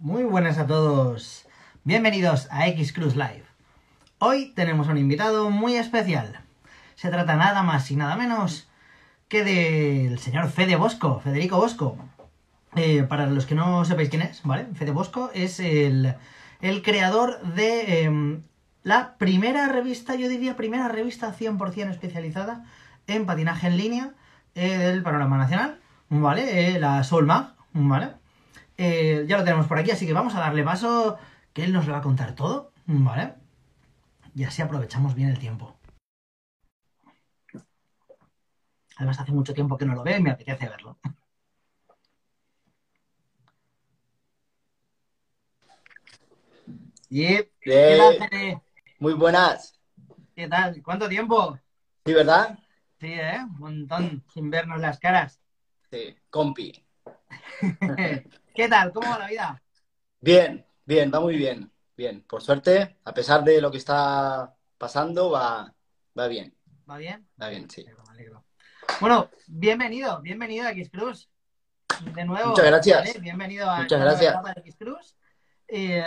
Muy buenas a todos. Bienvenidos a X Cruise Live. Hoy tenemos un invitado muy especial. Se trata nada más y nada menos que del señor Fede Bosco, Federico Bosco. Eh, para los que no sepáis quién es, ¿vale? Fede Bosco es el, el creador de em, la primera revista, yo diría primera revista 100% especializada en patinaje en línea del panorama nacional, ¿vale? Eh, la Soul Mag, ¿vale? Eh, ya lo tenemos por aquí, así que vamos a darle paso, que él nos lo va a contar todo, ¿vale? Y así aprovechamos bien el tiempo. Además, hace mucho tiempo que no lo veo y me apetece verlo. Yep. ¿Qué Eh, muy buenas. ¿Qué tal? ¿Cuánto tiempo? ¿Sí, verdad? Sí, ¿eh? Un montón sin vernos las caras. Sí, compi. ¿Qué tal? ¿Cómo va la vida? Bien, bien, va muy bien. Bien, por suerte, a pesar de lo que está pasando, va, va bien. ¿Va bien? Va bien, sí. Me alegro, me alegro. Bueno, bienvenido, bienvenido a X Cruz. De nuevo. Muchas gracias. ¿vale? Bienvenido a Muchas gracias. etapa de X Cruz. Eh,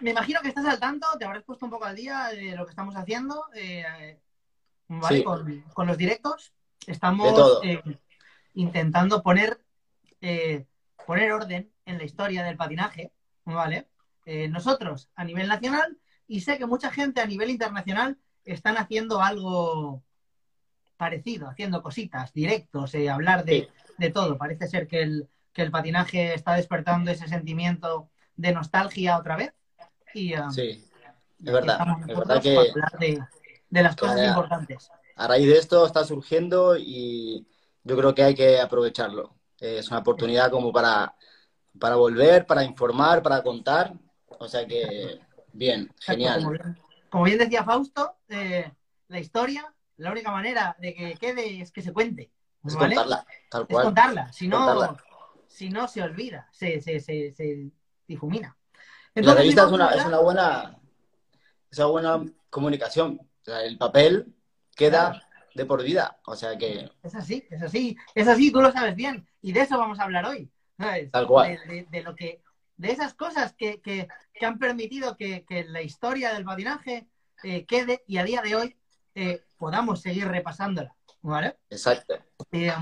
me imagino que estás al tanto, te habrás puesto un poco al día de lo que estamos haciendo. eh, ¿vale? Sí. Con, con los directos. Estamos eh, intentando poner, eh, poner orden en la historia del patinaje. ¿Vale? Eh, nosotros a nivel nacional y sé que mucha gente a nivel internacional están haciendo algo parecido, haciendo cositas, directos, eh, hablar de, Sí. de todo. Parece ser que el, que el patinaje está despertando ese sentimiento de nostalgia otra vez. Y, um, Sí, es verdad. estamos Es verdad que hablar de, de las cosas importantes. a raíz de esto está surgiendo y yo creo que hay que aprovecharlo. Es una oportunidad como para, para volver, para informar, para contar. O sea que, bien, genial. Como bien, como bien decía Fausto, eh, la historia, la única manera de que quede es que se cuente. Es ¿vale? contarla, tal Es cual. contarla, si no, Contarla. si no se olvida, se, se, se, se difumina. La Entonces, revista es una, es una buena, es una buena comunicación. O sea, el papel queda de por vida. O sea que, Es así, es así, es así, tú lo sabes bien. Y de eso vamos a hablar hoy. ¿sabes? Tal cual. De, de- de lo que, de esas cosas que, que- que han permitido que, que la historia del patinaje eh, quede y a día de hoy eh, podamos seguir repasándola. ¿Vale? exacto. Eh,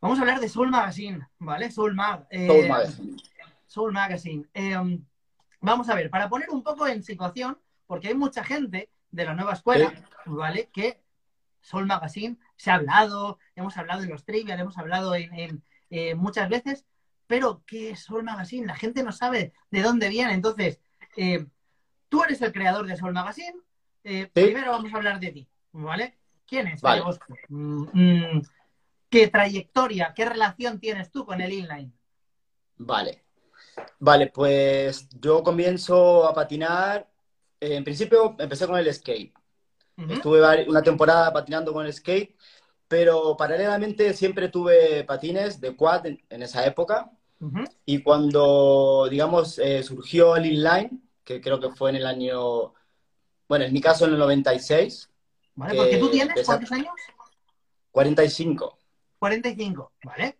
vamos a hablar de Soul Magazine, ¿vale? Soul Mag. Soul Magazine. Soul Magazine. Vamos a ver, para poner un poco en situación, porque hay mucha gente de la nueva escuela, Sí. ¿vale? Que Soul Magazine se ha hablado, hemos hablado en los trivial, hemos hablado en, en, eh, muchas veces, pero ¿qué es Soul Magazine? La gente no sabe de dónde viene. Entonces, eh, tú eres el creador de Soul Magazine. eh, Sí. Primero vamos a hablar de ti, ¿vale? ¿Quién es Vale. Mm, mm, ¿Qué trayectoria, qué relación tienes tú con el inline? Vale. Vale, pues yo comienzo a patinar. en principio empecé con el skate. Ujú. Estuve una temporada patinando con el skate, pero paralelamente siempre tuve patines de quad en, en esa época. Ujú. Y cuando, digamos, eh, surgió el inline, que creo que fue en el año, bueno, en mi caso en el 96, ¿Vale? que Porque tú tienes empecé- cuántos años? 45. 45, ¿vale?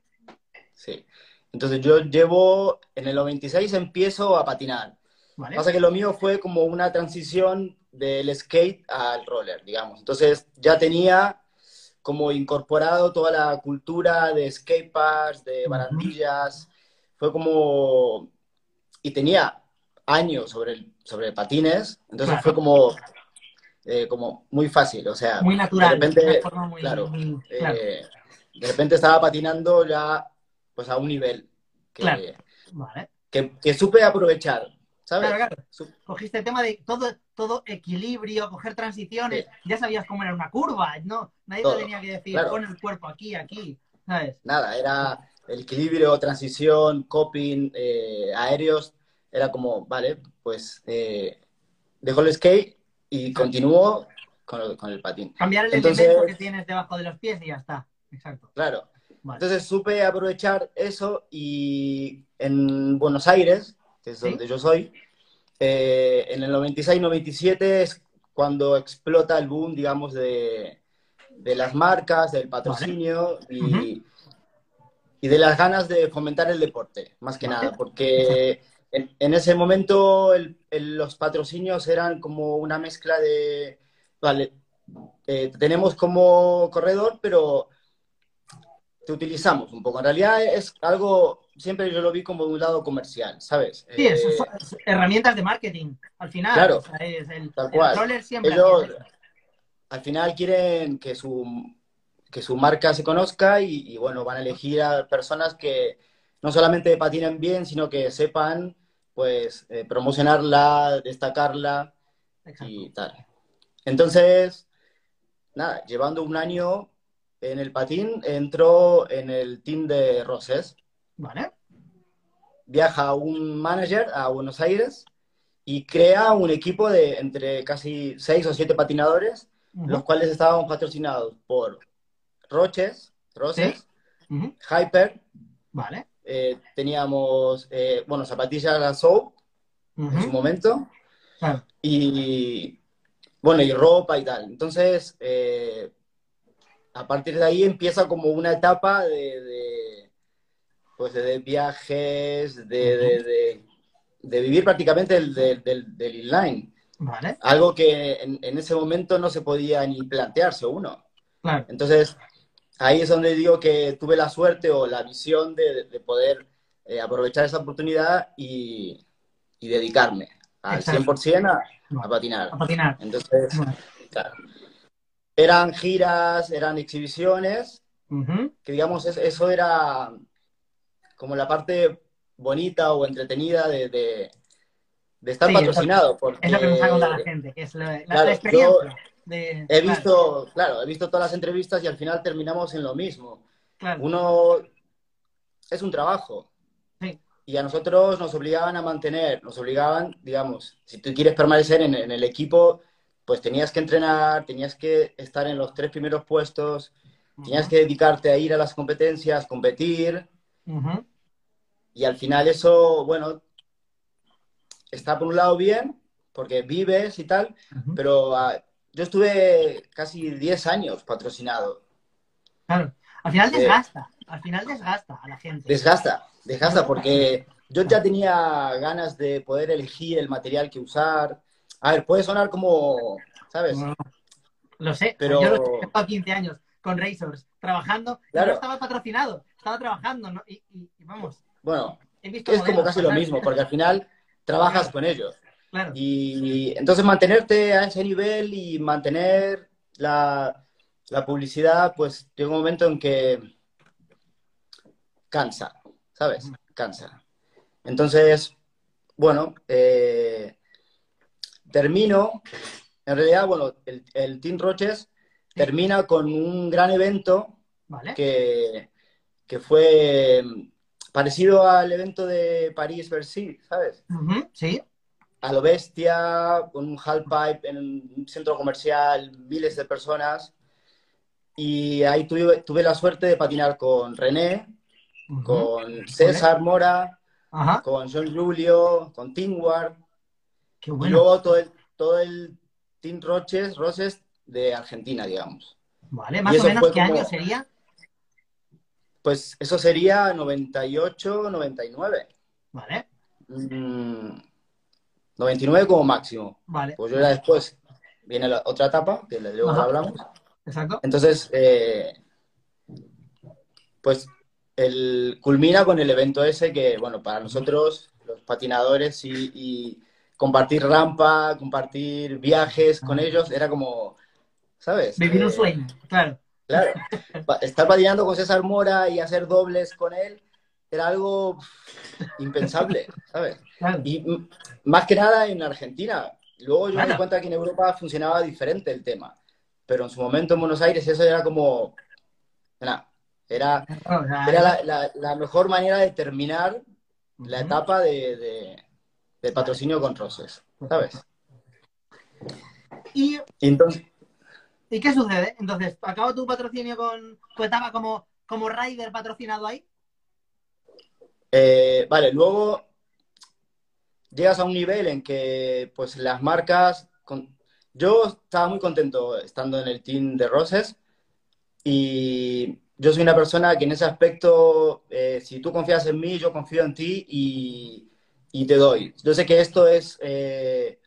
Sí. Entonces yo llevo, en el 96 empiezo a patinar. ¿Vale? Pasa que lo mío fue como una transición del skate al roller, digamos. Entonces ya tenía como incorporado toda la cultura de skateparks, de barandillas. Fue como... Y tenía años sobre, el- sobre patines, entonces Claro. fue como, eh, como muy fácil. O sea, Muy natural. de repente, muy- claro, muy- claro, eh, de repente estaba patinando ya pues a un nivel que. Vale. que, que supe aprovechar, ¿sabes? Claro, claro. Cogiste el tema de todo, todo equilibrio, coger transiciones, ya sabías cómo era una curva, ¿no? Nadie Todo, te tenía que decir, claro. pon el cuerpo aquí, aquí, ¿sabes? Nada, era el equilibrio, transición, coping, eh, aéreos, era como, vale, pues eh, dejo el skate y continúo con, el- con el patín. Cambiar el Entonces- elemento que tienes debajo de los pies y ya está. Exacto. Claro. Vale. Entonces supe aprovechar eso y en Buenos Aires, que es ¿Sí? donde yo soy, eh, en el 96-97 es cuando explota el boom, digamos, de, de las marcas, del patrocinio y, y de las ganas de fomentar el deporte, más que Vale. nada, porque en, en ese momento el- el- los patrocinios eran como una mezcla de, vale, eh, tenemos como corredor, pero te utilizamos un poco. En realidad es algo, siempre yo lo vi como de un lado comercial, ¿sabes? Sí, Eh, son herramientas de marketing, al final. Claro. o sea, es el, Tal cual. siempre Ellos- al final quieren que su, que su marca se conozca y, y, bueno, van a elegir a personas que no solamente patinen bien, sino que sepan pues eh, promocionarla, destacarla Exacto. y tal. Entonces, nada, llevando un año en el patín, entró en el team de Roses, Vale. viaja un manager a Buenos Aires y crea un equipo de entre casi seis o siete patinadores los cuales estaban patrocinados por Roches, Roses, ujú, Hyper, Vale. eh, teníamos, eh, bueno, zapatillas Gasou en su momento, y bueno, y ropa y tal. Entonces, eh, a partir de ahí empieza como una etapa de, de, pues de, de viajes, de, de, de- de vivir prácticamente del, del, del, del inline. Vale. Algo que en, en ese momento no se podía ni plantearse uno. Claro. Entonces, ahí es donde digo que tuve la suerte o la visión de, de poder eh, aprovechar esa oportunidad y, y dedicarme al Exacto. 100% a, a patinar. A patinar. Entonces, Vale. claro. Eran giras, eran exhibiciones, Ujú, que digamos, es- eso era como la parte bonita o entretenida de, de- de estar Sí, patrocinado. Porque, Es lo que nos ha contado la gente, que es la, la- Claro, la experiencia. de, He visto, claro, he visto todas las entrevistas y al final terminamos en lo mismo. claro. Uno es un trabajo. Sí. Y a nosotros nos obligaban a mantener, nos obligaban, digamos, si tú quieres permanecer en, en el equipo, pues tenías que entrenar, tenías que estar en los tres primeros puestos, tenías que dedicarte a ir a las competencias, competir, ujú, y al final eso, bueno, está por un lado bien, porque vives y tal, pero ah, yo estuve casi 10 años patrocinado. Claro. Al final Eh, desgasta. Al final desgasta a la gente. Desgasta, desgasta, porque yo ya tenía ganas de poder elegir el material que usar. A ver, puede sonar como, ¿sabes? No, Lo sé. Pero- Yo lo he estado 15 años con Razors trabajando. y Claro. no estaba patrocinado. Estaba trabajando. ¿no? Y, y- y vamos, Bueno, es como modelos casi lo mismo, porque al final trabajas con ellos. Claro. Y entonces mantenerte a ese nivel y mantener la, la publicidad, pues llega un momento en que cansa, ¿sabes? Cansa. Entonces, bueno, eh, termino, en realidad, bueno, el, el Team Roches termina con un gran evento Vale. que, que fue parecido al evento de París-Bercy, ¿sabes? Sí. a lo bestia, con un halfpipe en un centro comercial, miles de personas. Y ahí tuve, tuve la suerte de patinar con René, con César Mora, con John Julio, con Teamward, Qué y bueno. luego todo el, todo el Team Roches, Roses de Argentina, digamos. Vale. Más y o menos, ¿qué como- año sería? Pues eso sería 98, 99. Vale. Mm, 99 como máximo. Vale. Pues yo ya después viene la otra etapa, que luego Ajá. hablamos. Exacto. Entonces, eh, pues el, culmina con el evento ese que, bueno, para nosotros, los patinadores y, y compartir rampa, compartir viajes con ellos, era como, ¿sabes? Vivir un Eh, sueño. Claro. Claro, estar patinando con César Mora y hacer dobles con él era algo impensable, ¿sabes? Y más que nada en Argentina. Luego yo me di cuenta que en Europa funcionaba diferente el tema. Pero en su momento en Buenos Aires eso era como... era era la, la- la mejor manera de terminar la etapa de, de- de patrocinio con Roses, ¿sabes? ¿Y, Y entonces, ¿Y qué sucede? Entonces, ¿acaba tu patrocinio con tu como, como rider patrocinado ahí? eh, vale, luego llegas a un nivel en que pues las marcas... con- Yo estaba muy contento estando en el team de Roses y yo soy una persona que en ese aspecto, eh, si tú confías en mí, yo confío en ti y, y te doy. Yo sé que esto es, eh,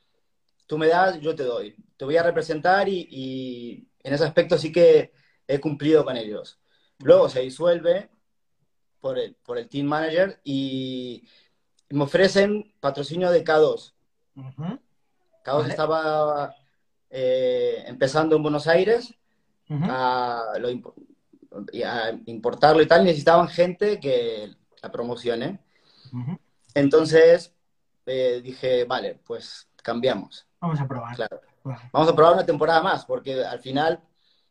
tú me das, yo te doy. Te voy a representar y, y en ese aspecto sí que he cumplido con ellos. Luego se disuelve por el, por el team manager y me ofrecen patrocinio de K2. Ujú, K2 Vale. estaba eh, empezando en Buenos Aires ujú. a, lo a importarlo y tal, necesitaban gente que la promocione. Ujú. Entonces eh, dije, vale, pues cambiamos. Vamos a probar. Claro. Vamos a probar una temporada más, porque al final,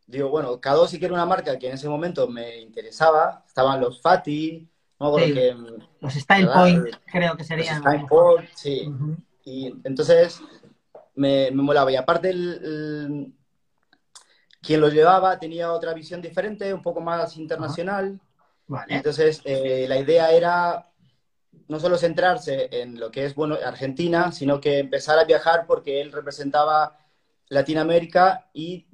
digo, bueno, K2 sí que era una marca que en ese momento me interesaba. Estaban los Fati, no Sí. que, Los Style ¿Verdad? Point creo que los serían. Style Point, sí. Ujú. Y entonces me, me molaba. Y aparte, el, el- quien lo llevaba tenía otra visión diferente, un poco más internacional. Vale. Entonces, eh, la idea era no solo centrarse en lo que es bueno Argentina, sino que empezar a viajar porque él representaba Latinoamérica y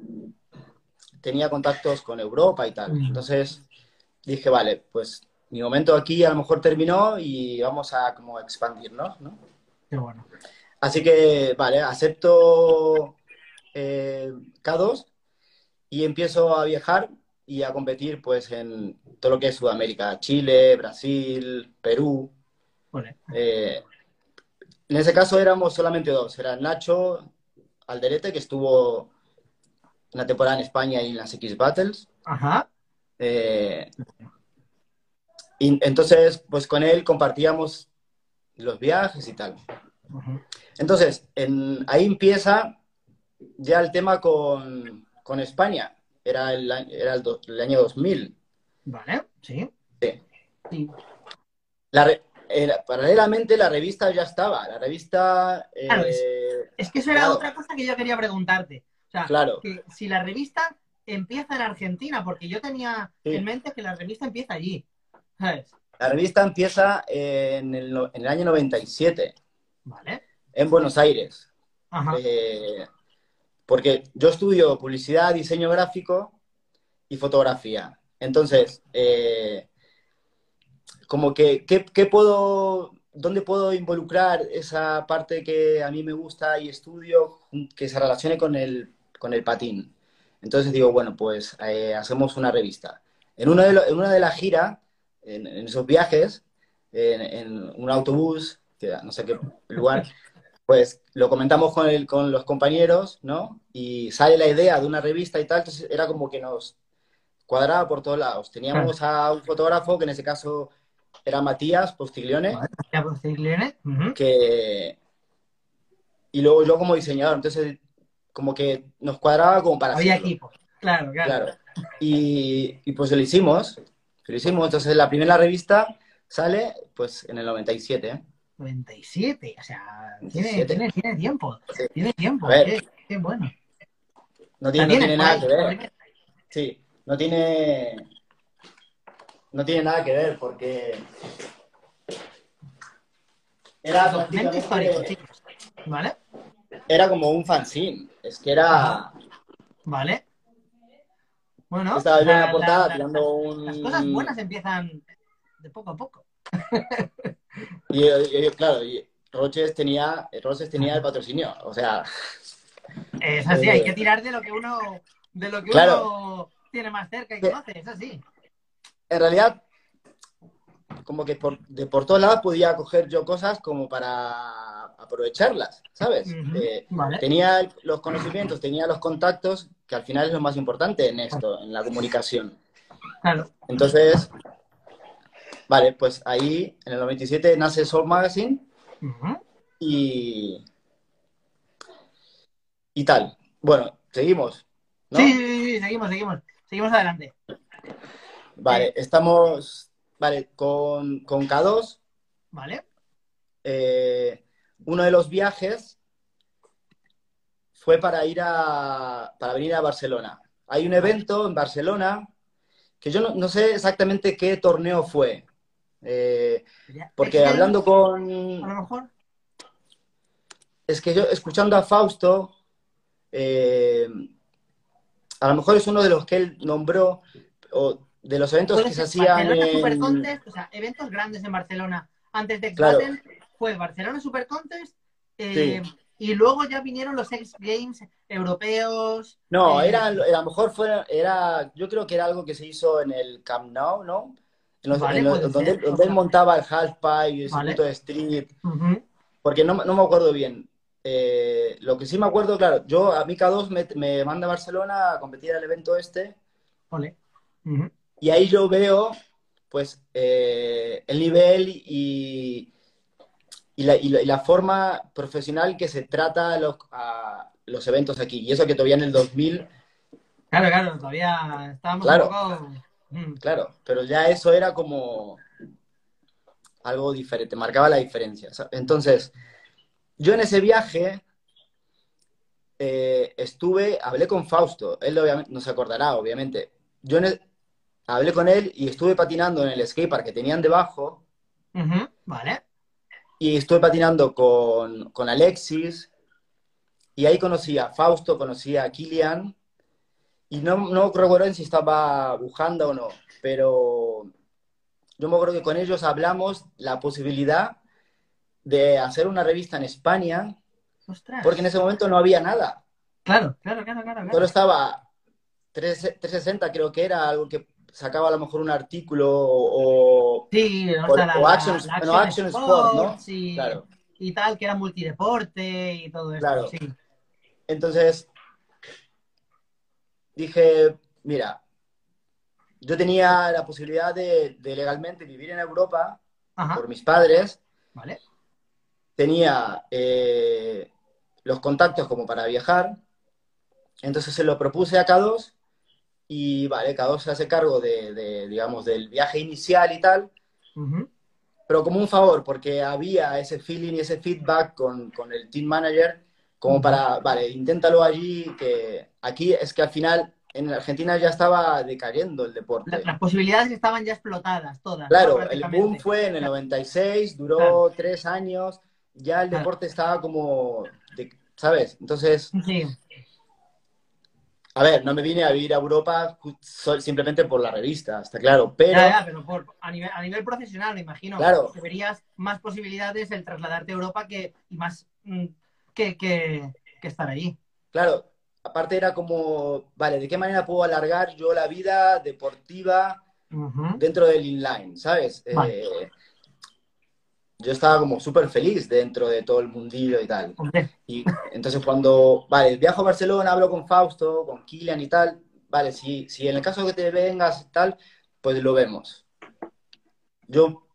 tenía contactos con Europa y tal. Entonces dije, vale, pues mi momento aquí a lo mejor terminó y vamos a como expandirnos, ¿no? Qué bueno. Así que, vale, acepto eh, K2 y empiezo a viajar y a competir pues en todo lo que es Sudamérica, Chile, Brasil, Perú. Vale. Eh, en ese caso éramos solamente dos, era Nacho Alderete, que estuvo una temporada en España y en las X Battles. Ajá. Eh, y entonces, pues con él compartíamos los viajes y tal. Entonces, en- ahí empieza ya el tema con, con España. Era el, a- era el, do- el año 2000. Vale. Sí. Sí. Sí. La paralelamente la revista ya estaba. La revista... eh, Claro, Es que eso era Claro. otra cosa que yo quería preguntarte. O sea, claro, que si la revista empieza en Argentina, porque yo tenía Sí. en mente que la revista empieza allí. ¿Sabes? la revista empieza en el, no- en el año 97, Vale. en Buenos Aires. Ajá. Eh, porque yo estudio publicidad, diseño gráfico y fotografía. Entonces, eh, como que, ¿qué, qué puedo, dónde puedo involucrar esa parte que a mí me gusta y estudio que se relacione con el, con el patín? Entonces digo, bueno, pues eh, hacemos una revista. En una de, lo- en una de las giras, en, en esos viajes, en, en un autobús, que no sé qué lugar, pues lo comentamos con, el, con los compañeros, ¿no? Y sale la idea de una revista y tal, entonces era como que nos cuadraba por todos lados. Teníamos a un fotógrafo, que en ese caso era Matías Postiglione, Ciglione. Ujú. que... Y luego yo como diseñador, entonces como que nos cuadraba como para Había hacerlo. equipo. Claro, claro. Claro. Y, y pues lo hicimos, lo hicimos. Entonces la primera revista sale pues en el 97, ¿eh? 97. O sea, tiene, 97. tiene, tiene tiempo. Sí. Tiene tiempo. Qué, qué bueno. No tiene, no tiene nada que ver. Sí, no tiene. No tiene nada que ver porque. Era prácticamente. ¿Vale? Era como un fanzine. Es que era. Vale. Bueno, Estaba yo en la- portada la- tirando un. las cosas buenas empiezan de poco a poco. Y, y- y, claro, y Roches tenía, Roches tenía el patrocinio. O sea, Es así, hay que tirar de lo que uno, de lo que Claro. uno tiene más cerca y conoce, es así. En realidad, como que por, de por todos lados podía coger yo cosas como para aprovecharlas, ¿sabes? Eh, Vale. tenía los conocimientos, tenía los contactos, que al final es lo más importante en esto, en la comunicación. Claro. Entonces, vale, pues ahí en el 97 nace Soul Magazine y, y tal. Bueno, seguimos, sí, sí, sí, seguimos, seguimos. Seguimos adelante. Vale, estamos, vale, con, con K2, ¿Vale? eh, uno de los viajes fue para ir a, para venir a Barcelona. Hay un evento en Barcelona que yo no, no sé exactamente qué torneo fue. Eh, porque Es que, hablando A con... lo mejor. Es que yo, escuchando a Fausto, eh, a lo mejor es uno de los que él nombró, o de los eventos que se hacían Barcelona en... Super Contest, o sea, eventos grandes en Barcelona antes de Claro. Exbatten, fue Barcelona Super Contest eh, y luego ya vinieron los X Games europeos. No, eh, era, a lo mejor fue, era, yo creo que era algo que se hizo en el Camp Nou, ¿no? En los- Vale, en los- puede donde, él montaba el half pipe y el Vale. circuito de street, ujú, porque no, no me acuerdo bien. Eh, lo que sí me acuerdo, claro, yo a mí K2 me, me manda a Barcelona a competir al evento este, ujú. Y ahí yo veo, pues, eh, el nivel y, y, la, y la- y la forma profesional que se trata los, a los eventos aquí. Y eso que todavía en el 2000 Claro, claro, todavía estábamos Claro. un poco. mm, Claro, pero ya eso era como algo diferente, marcaba la diferencia. ¿sabes? Entonces, yo en ese viaje eh, estuve, hablé con Fausto, él obviamente, no se acordará, obviamente. Yo en el- hablé con él y estuve patinando en el skatepark que tenían debajo Vale. y estuve patinando con, con Alexis y ahí conocí a Fausto, conocí a Kilian y no, no recuerdo si estaba Bujanda o no, pero yo me acuerdo que con ellos hablamos la posibilidad de hacer una revista en España Ostras. porque en ese momento no había nada, Claro, claro, claro, claro. claro. solo estaba 3 360 creo que era algo que sacaba a lo mejor un artículo o... Sí, o, o- sea, la, o la- Action- la no, Action Sport, ¿no? Y, Claro. y tal, que era multideporte y todo esto. Claro. Sí. Entonces, dije, mira, yo tenía la posibilidad de, de legalmente vivir en Europa Ajá, por mis padres, vale. tenía eh, los contactos como para viajar, entonces se lo propuse a K2 y vale, K2 se hace cargo de, de, digamos, del viaje inicial y tal, Ujú, pero como un favor, porque había ese feeling y ese feedback con, con el team manager, como para, vale, inténtalo allí, que aquí es que al final en Argentina ya estaba decayendo el deporte. La- Las posibilidades estaban ya explotadas, todas. ¿no? Claro, el Prácticamente. boom fue en el 96, duró Claro. tres años, ya el Claro. deporte estaba como, de- ¿sabes? Entonces, Sí, a ver, no me vine a vivir a Europa simplemente por la revista, está claro, pero... ya, ya, pero por- a, nivel, a nivel profesional, me imagino. Claro. Que verías más posibilidades el trasladarte a Europa que, y más mm, que, que, que estar allí. Claro, aparte era como, vale, ¿de qué manera puedo alargar yo la vida deportiva dentro del inline, ¿sabes? Vale. Eh, yo estaba como súper feliz dentro de todo el mundillo y tal. Y entonces cuando, vale, viajo a Barcelona, hablo con Fausto, con Kilian y tal, vale, si, si en el caso que te vengas y tal, pues lo vemos. Yo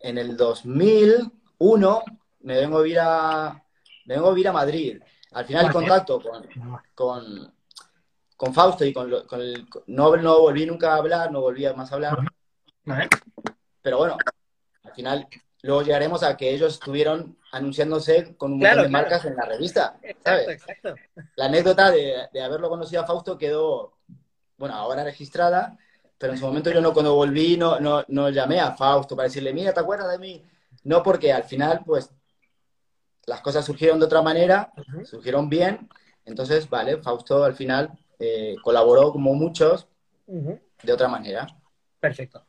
en el 2001 me vengo a vivir a, me vengo a vivir a Madrid. Al final el contacto con, con, con Fausto y con, con el... No, no volví nunca a hablar, no volví a más a hablar, pero bueno, al final luego llegaremos a que ellos estuvieron anunciándose con un Claro, montón de claro. marcas en la revista, Exacto, ¿sabes? exacto. La anécdota de, de haberlo conocido a Fausto quedó, bueno, ahora registrada, pero en su momento yo no, cuando volví, no, no, no llamé a Fausto para decirle, mira, ¿te acuerdas de mí? No, porque al final, pues, las cosas surgieron de otra manera, surgieron bien, entonces, vale, Fausto al final eh, colaboró como muchos de otra manera. Perfecto.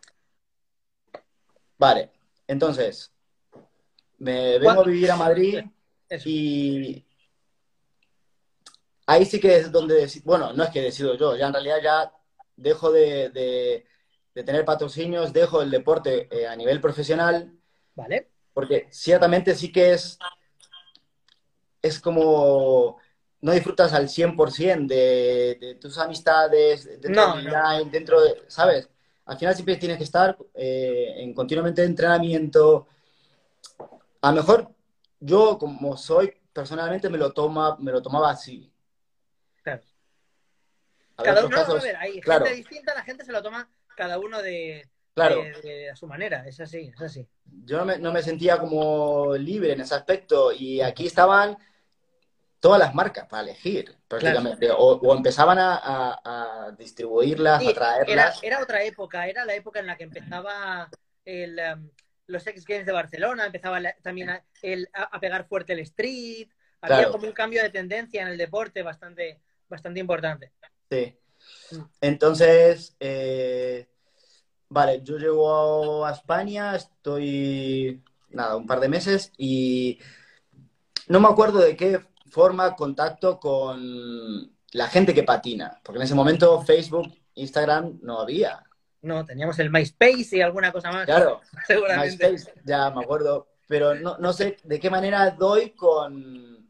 Vale, entonces, me vengo a vivir a Madrid Eso. y ahí sí que es donde, bueno, no es que decido yo, ya en realidad ya dejo de, de- de tener patrocinios, dejo el deporte eh, a nivel profesional, Vale. porque ciertamente sí que es, es como, no disfrutas al 100% de, de tus amistades, No, del no. online, dentro de, ¿sabes? Al final siempre tienes que estar eh, en continuamente entrenamiento. A lo mejor yo, como soy, personalmente me lo, toma, me lo tomaba así. Claro. A Cada uno, no, a casos- ver, hay claro. gente distinta, la gente se lo toma cada uno de, Claro. de- de- a su manera. Es así, es así. yo no me, no me sentía como libre en ese aspecto y aquí estaban todas las marcas para elegir prácticamente o, o empezaban a, a- a distribuirlas, Sí, a traerlas. era otra época, era la época en la que empezaba el, um, los X Games de Barcelona, empezaba la- también a, el- a- a pegar fuerte el street, había Claro. como un cambio de tendencia en el deporte bastante, bastante importante. Sí. Mm. Entonces, eh, vale, yo llego a España, estoy, nada, un par de meses y no me acuerdo de qué forma contacto con la gente que patina, porque en ese momento Facebook, Instagram no había. No, teníamos el MySpace y alguna cosa más. Claro, seguramente. MySpace, ya me acuerdo, pero no, no sé de qué manera doy con,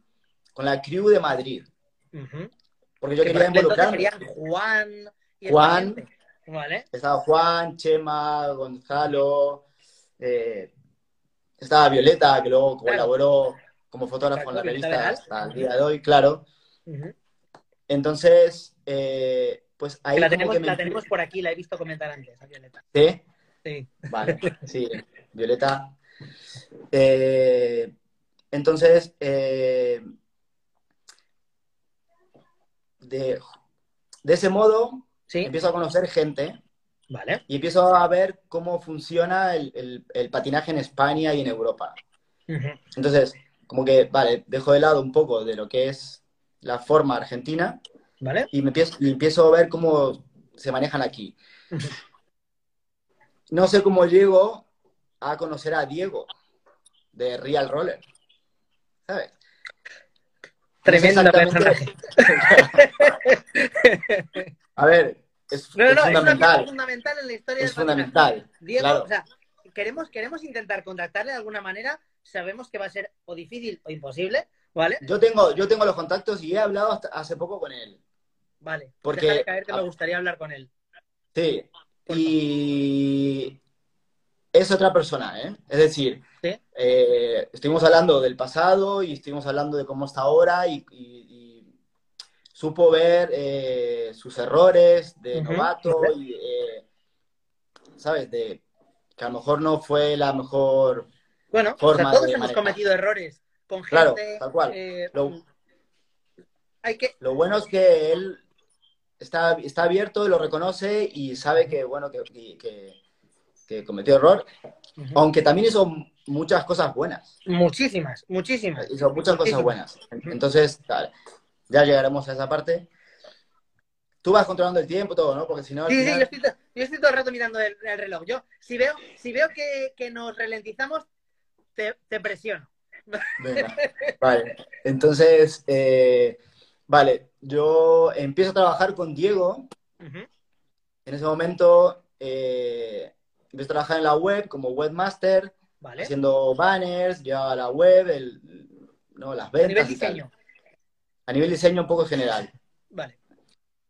con la crew de Madrid, porque yo Que quería serían Juan y Juan. ¿Vale? Estaba Juan, Chema, Gonzalo, eh, estaba Violeta, que luego Claro. colaboró como fotógrafo en la revista hasta el día de hoy, claro. Entonces, eh, pues ahí la tenemos, que me la tenemos por aquí, la he visto comentar antes, a Violeta. ¿Sí? Sí. Vale, sí, Violeta. Eh, entonces, eh, de, de ese modo Sí, empiezo a conocer gente vale. y empiezo a ver cómo funciona el, el- el patinaje en España y en Europa. Entonces, como que, vale, dejo de lado un poco de lo que es la forma argentina ¿Vale? y me empiezo, y empiezo a ver cómo se manejan aquí. No sé cómo llego a conocer a Diego de Real Roller. ¿Sabes? Tremendo No sé A ver, es, No, no, es no, es fundamental. fundamental en la historia Es del fundamental. Diego, claro. o sea, queremos, queremos intentar contactarle de alguna manera, sabemos que va a ser o difícil o imposible, ¿vale? Yo tengo, yo tengo los contactos y he hablado hasta hace poco con él. Vale, Porque- déjale caer que me gustaría hablar con él. Sí. Y es otra persona, ¿eh? Es decir, Sí. eh, estuvimos hablando del pasado y estuvimos hablando de cómo está ahora y, y- y supo ver eh, sus errores de novato y, eh, ¿sabes? De que a lo mejor no fue la mejor... Bueno, o Forma sea, todos hemos manejar. cometido errores con gente. Claro, tal cual. eh, Lo- hay que. Lo bueno es que él está, está abierto y lo reconoce y sabe que, bueno, que, que- que cometió error, aunque también hizo muchas cosas buenas. Muchísimas, muchísimas. Hizo muchas cosas buenas. Entonces, ya llegaremos a esa parte. Tú vas controlando el tiempo, todo, ¿no? Porque si no, Sí, sí, yo estoy, to- yo estoy todo el rato mirando el, el reloj. Yo, si veo, si veo que, que nos ralentizamos, te, te presiono. Venga, vale. Entonces, eh, vale, yo empiezo a trabajar con Diego. En ese momento, eh, empiezo a trabajar en la web como webmaster, Vale. haciendo banners, llevaba la web, el, no, las A ventas nivel y tal. diseño. A nivel diseño un poco general. Vale.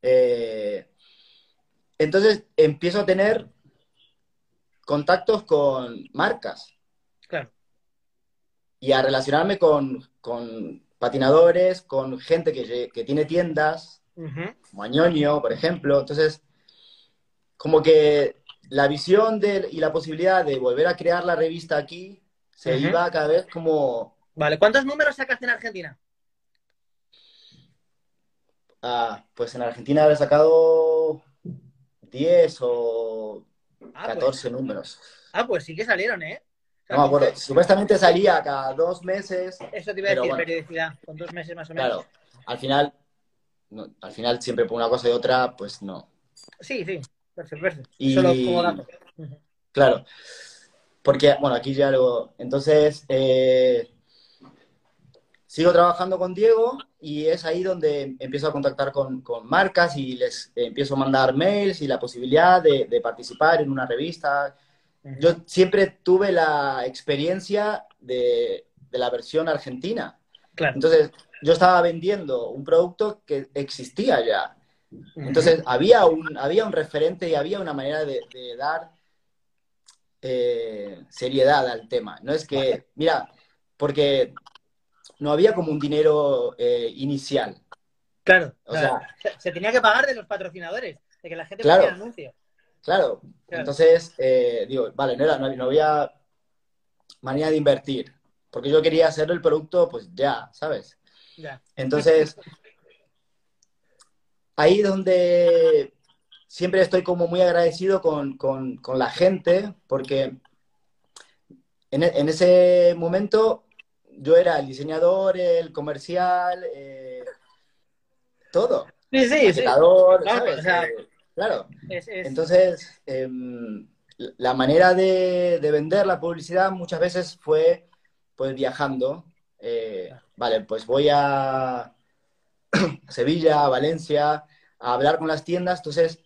Eh, entonces empiezo a tener contactos con marcas. Y a relacionarme con, con patinadores, con gente que, que tiene tiendas, Ujú. como Añoño, por ejemplo. Entonces, como que la visión de, y la posibilidad de volver a crear la revista aquí se iba cada vez como Vale. ¿Cuántos números sacaste en Argentina? Ah, pues en Argentina habré sacado 10 o Ah, 14 pues, números. ah, pues sí que salieron, ¿eh? No me acuerdo. Supuestamente salía cada dos meses. Eso te iba a decir, bueno. periodicidad, con dos meses más o menos. Claro, al final, no, al final siempre por una cosa y otra, pues no. Sí, sí, perfecto, perfecto. Y- Solo como dato. Claro. Porque, bueno, aquí ya lo. Entonces, eh, sigo trabajando con Diego y es ahí donde empiezo a contactar con, con marcas y les empiezo a mandar mails y la posibilidad de, de participar en una revista. Yo siempre tuve la experiencia de, de la versión argentina. Claro. Entonces, yo estaba vendiendo un producto que existía ya. Entonces, había un, había un referente y había una manera de, de dar eh, seriedad al tema. No es que, mira, porque no había como un dinero eh, inicial. Claro, O claro. se, se tenía que pagar de los patrocinadores, de que la gente Claro. ponía. Claro. Claro. Entonces, eh, digo, vale, no, era, no, no había manera de invertir. Porque yo quería hacer el producto, pues ya, ¿sabes? Ya. Entonces, ahí donde siempre estoy como muy agradecido con, con- con la gente, porque en, en ese momento yo era el diseñador, el comercial, eh, todo, Sí, sí, sí. maquetador, Claro, ¿sabes? o sea, Eh, claro. Es- es- Entonces, em, la manera de, de vender la publicidad muchas veces fue pues viajando. Eh, vale, pues voy a Sevilla, a Valencia, a hablar con las tiendas, entonces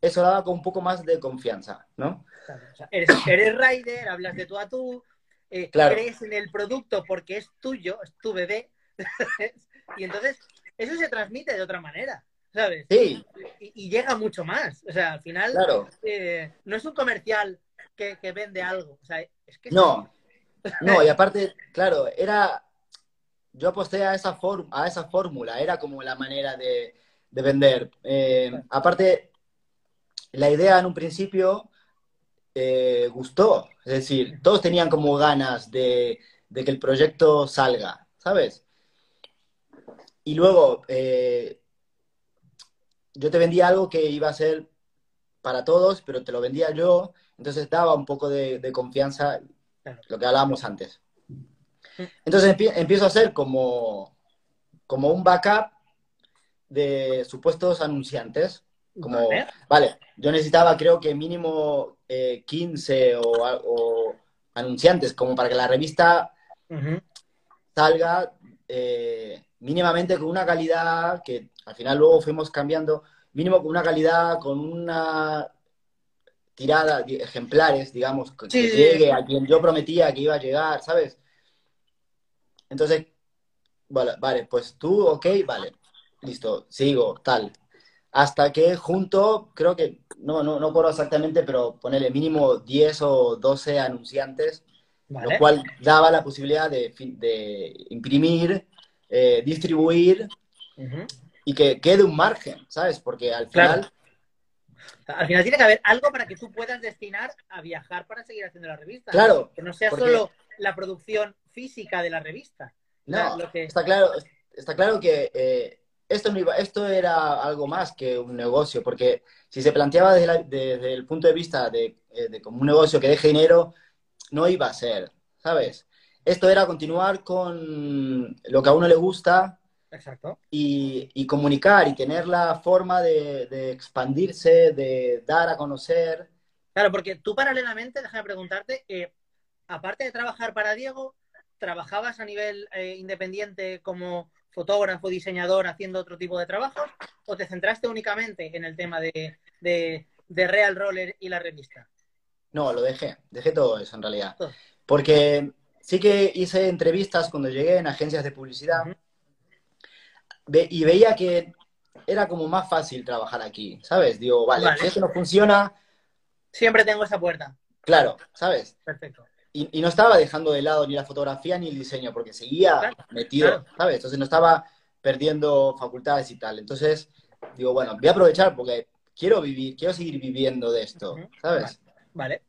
eso daba con un poco más de confianza, ¿no? Claro, o sea, eres, eres rider, hablas de tú a tú, eh, Claro. crees en el producto porque es tuyo, es tu bebé, y entonces eso se transmite de otra manera, ¿sabes? Sí, Y, y llega mucho más. O sea, al final claro. eh, no es un comercial que, que vende algo. O sea, es que No, no, y aparte, claro, era. Yo aposté a esa, for- a esa fórmula, era como la manera de, de vender. Eh, aparte, la idea en un principio eh, gustó, es decir, todos tenían como ganas de, de que el proyecto salga, ¿sabes? Y luego, eh, yo te vendía algo que iba a ser para todos, pero te lo vendía yo, entonces daba un poco de, de confianza, lo que hablábamos antes. Entonces empie- empiezo a hacer como, como un backup de supuestos anunciantes, como, Vale. vale, yo necesitaba creo que mínimo eh, 15 o, o anunciantes, como para que la revista salga eh, mínimamente con una calidad que al final luego fuimos cambiando, mínimo con una calidad, con una tirada de ejemplares, digamos, que, que Sí, sí. llegue a quien yo prometía que iba a llegar, ¿sabes? Entonces, vale, vale, pues tú, ok, vale, listo, sigo, tal. Hasta que junto, creo que, no, no, no recuerdo exactamente, pero ponerle mínimo 10 o 12 anunciantes Vale. lo cual daba la posibilidad de, de imprimir, eh, distribuir y que quede un margen, ¿sabes? Porque al final, Al final tiene que haber algo para que tú puedas destinar a viajar para seguir haciendo la revista. claro, Que no sea porque- solo la producción física de la revista. No, lo que- está claro, está claro que eh, esto, no iba- esto era algo más que un negocio, porque si se planteaba desde, la- desde el punto de vista de, eh, de como un negocio que deje dinero, no iba a ser, ¿sabes? Esto era continuar con lo que a uno le gusta, Exacto. y, y comunicar y tener la forma de, de expandirse, de dar a conocer. Claro, porque tú paralelamente, déjame preguntarte, eh, aparte de trabajar para Diego, ¿trabajabas a nivel eh, independiente como fotógrafo, diseñador, haciendo otro tipo de trabajos? ¿O te centraste únicamente en el tema de, de, de Real Roller y la revista? No, lo dejé, dejé todo eso en realidad. Porque sí que hice entrevistas cuando llegué en agencias de publicidad y veía que era como más fácil trabajar aquí, ¿sabes? Digo, vale, Vale. si esto no funciona, Siempre tengo esa puerta. claro, ¿sabes? Perfecto. Y, y no estaba dejando de lado ni la fotografía ni el diseño, porque seguía Claro, metido, claro. ¿sabes? Entonces no estaba perdiendo facultades y tal. Entonces, digo, bueno, voy a aprovechar porque quiero vivir, quiero seguir viviendo de esto. ¿sabes? Vale.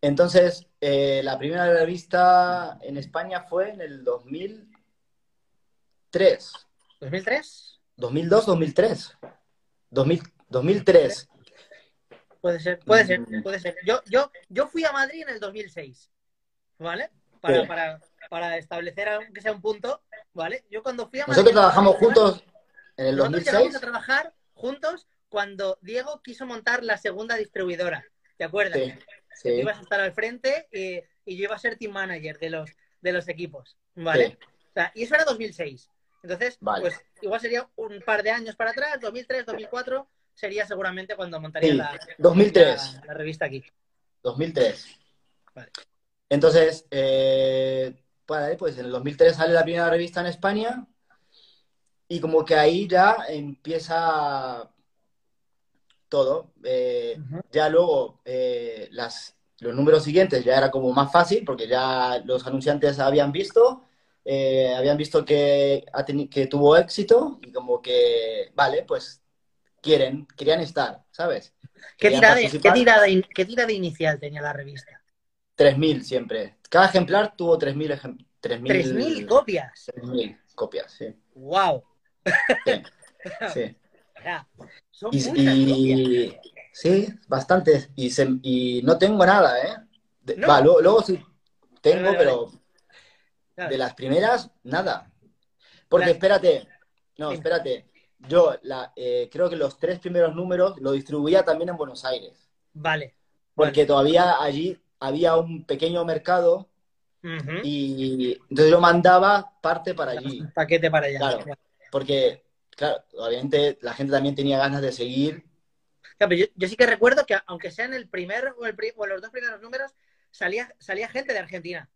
Entonces, eh, la primera revista en España fue en el 2003, ¿2003? 2002, 2003, 2000, 2003. Puede ser, puede ser, Mm. puede ser. Yo, yo, yo fui a Madrid en el 2006, ¿vale? Para, Sí. para, para establecer aunque sea un punto, ¿vale? Yo cuando fui a Madrid... Nosotros trabajamos juntos en el Nosotros llegamos 2006. a trabajar juntos cuando Diego quiso montar la segunda distribuidora. ¿Te acuerdas? Sí, Tú sí, ibas a estar al frente y, y yo iba a ser team manager de los, de los equipos, ¿vale? sí. O sea, y eso era 2006. Entonces, Vale. pues igual sería un par de años para atrás, 2003, 2004, sería seguramente cuando montaría Sí, la, 2003. la, la revista aquí. 2003. Vale. Entonces, eh, vale, pues en el 2003 sale la primera revista en España y como que ahí ya empieza todo. Eh, ya luego eh, las, los números siguientes ya era como más fácil porque ya los anunciantes habían visto, eh, habían visto que, que tuvo éxito y como que, vale, pues quieren, querían estar, ¿sabes? ¿Qué tirada, qué, tirada, in- ¿Qué inicial tenía la revista? 3.000 siempre. Cada ejemplar tuvo 3.000 ejem- 3.000 3.000 copias. 3.000 copias, sí. ¡Wow! Sí, sí. Son Y, muchas copias. y- sí, bastantes. Y, se- y no tengo nada, ¿eh? De- No. Va, luego, luego sí tengo, Vale, vale, pero de las primeras, nada. Porque espérate, no, espérate. Yo la, eh, creo que los tres primeros números lo distribuía también en Buenos Aires. Vale. porque todavía allí había un pequeño mercado y entonces yo mandaba parte para allí. Paquete para allá. Claro. Porque, claro, obviamente la gente también tenía ganas de seguir. Claro, pero yo, yo sí que recuerdo que aunque sea en el primer o, el o los dos primeros números, salía, salía gente de Argentina.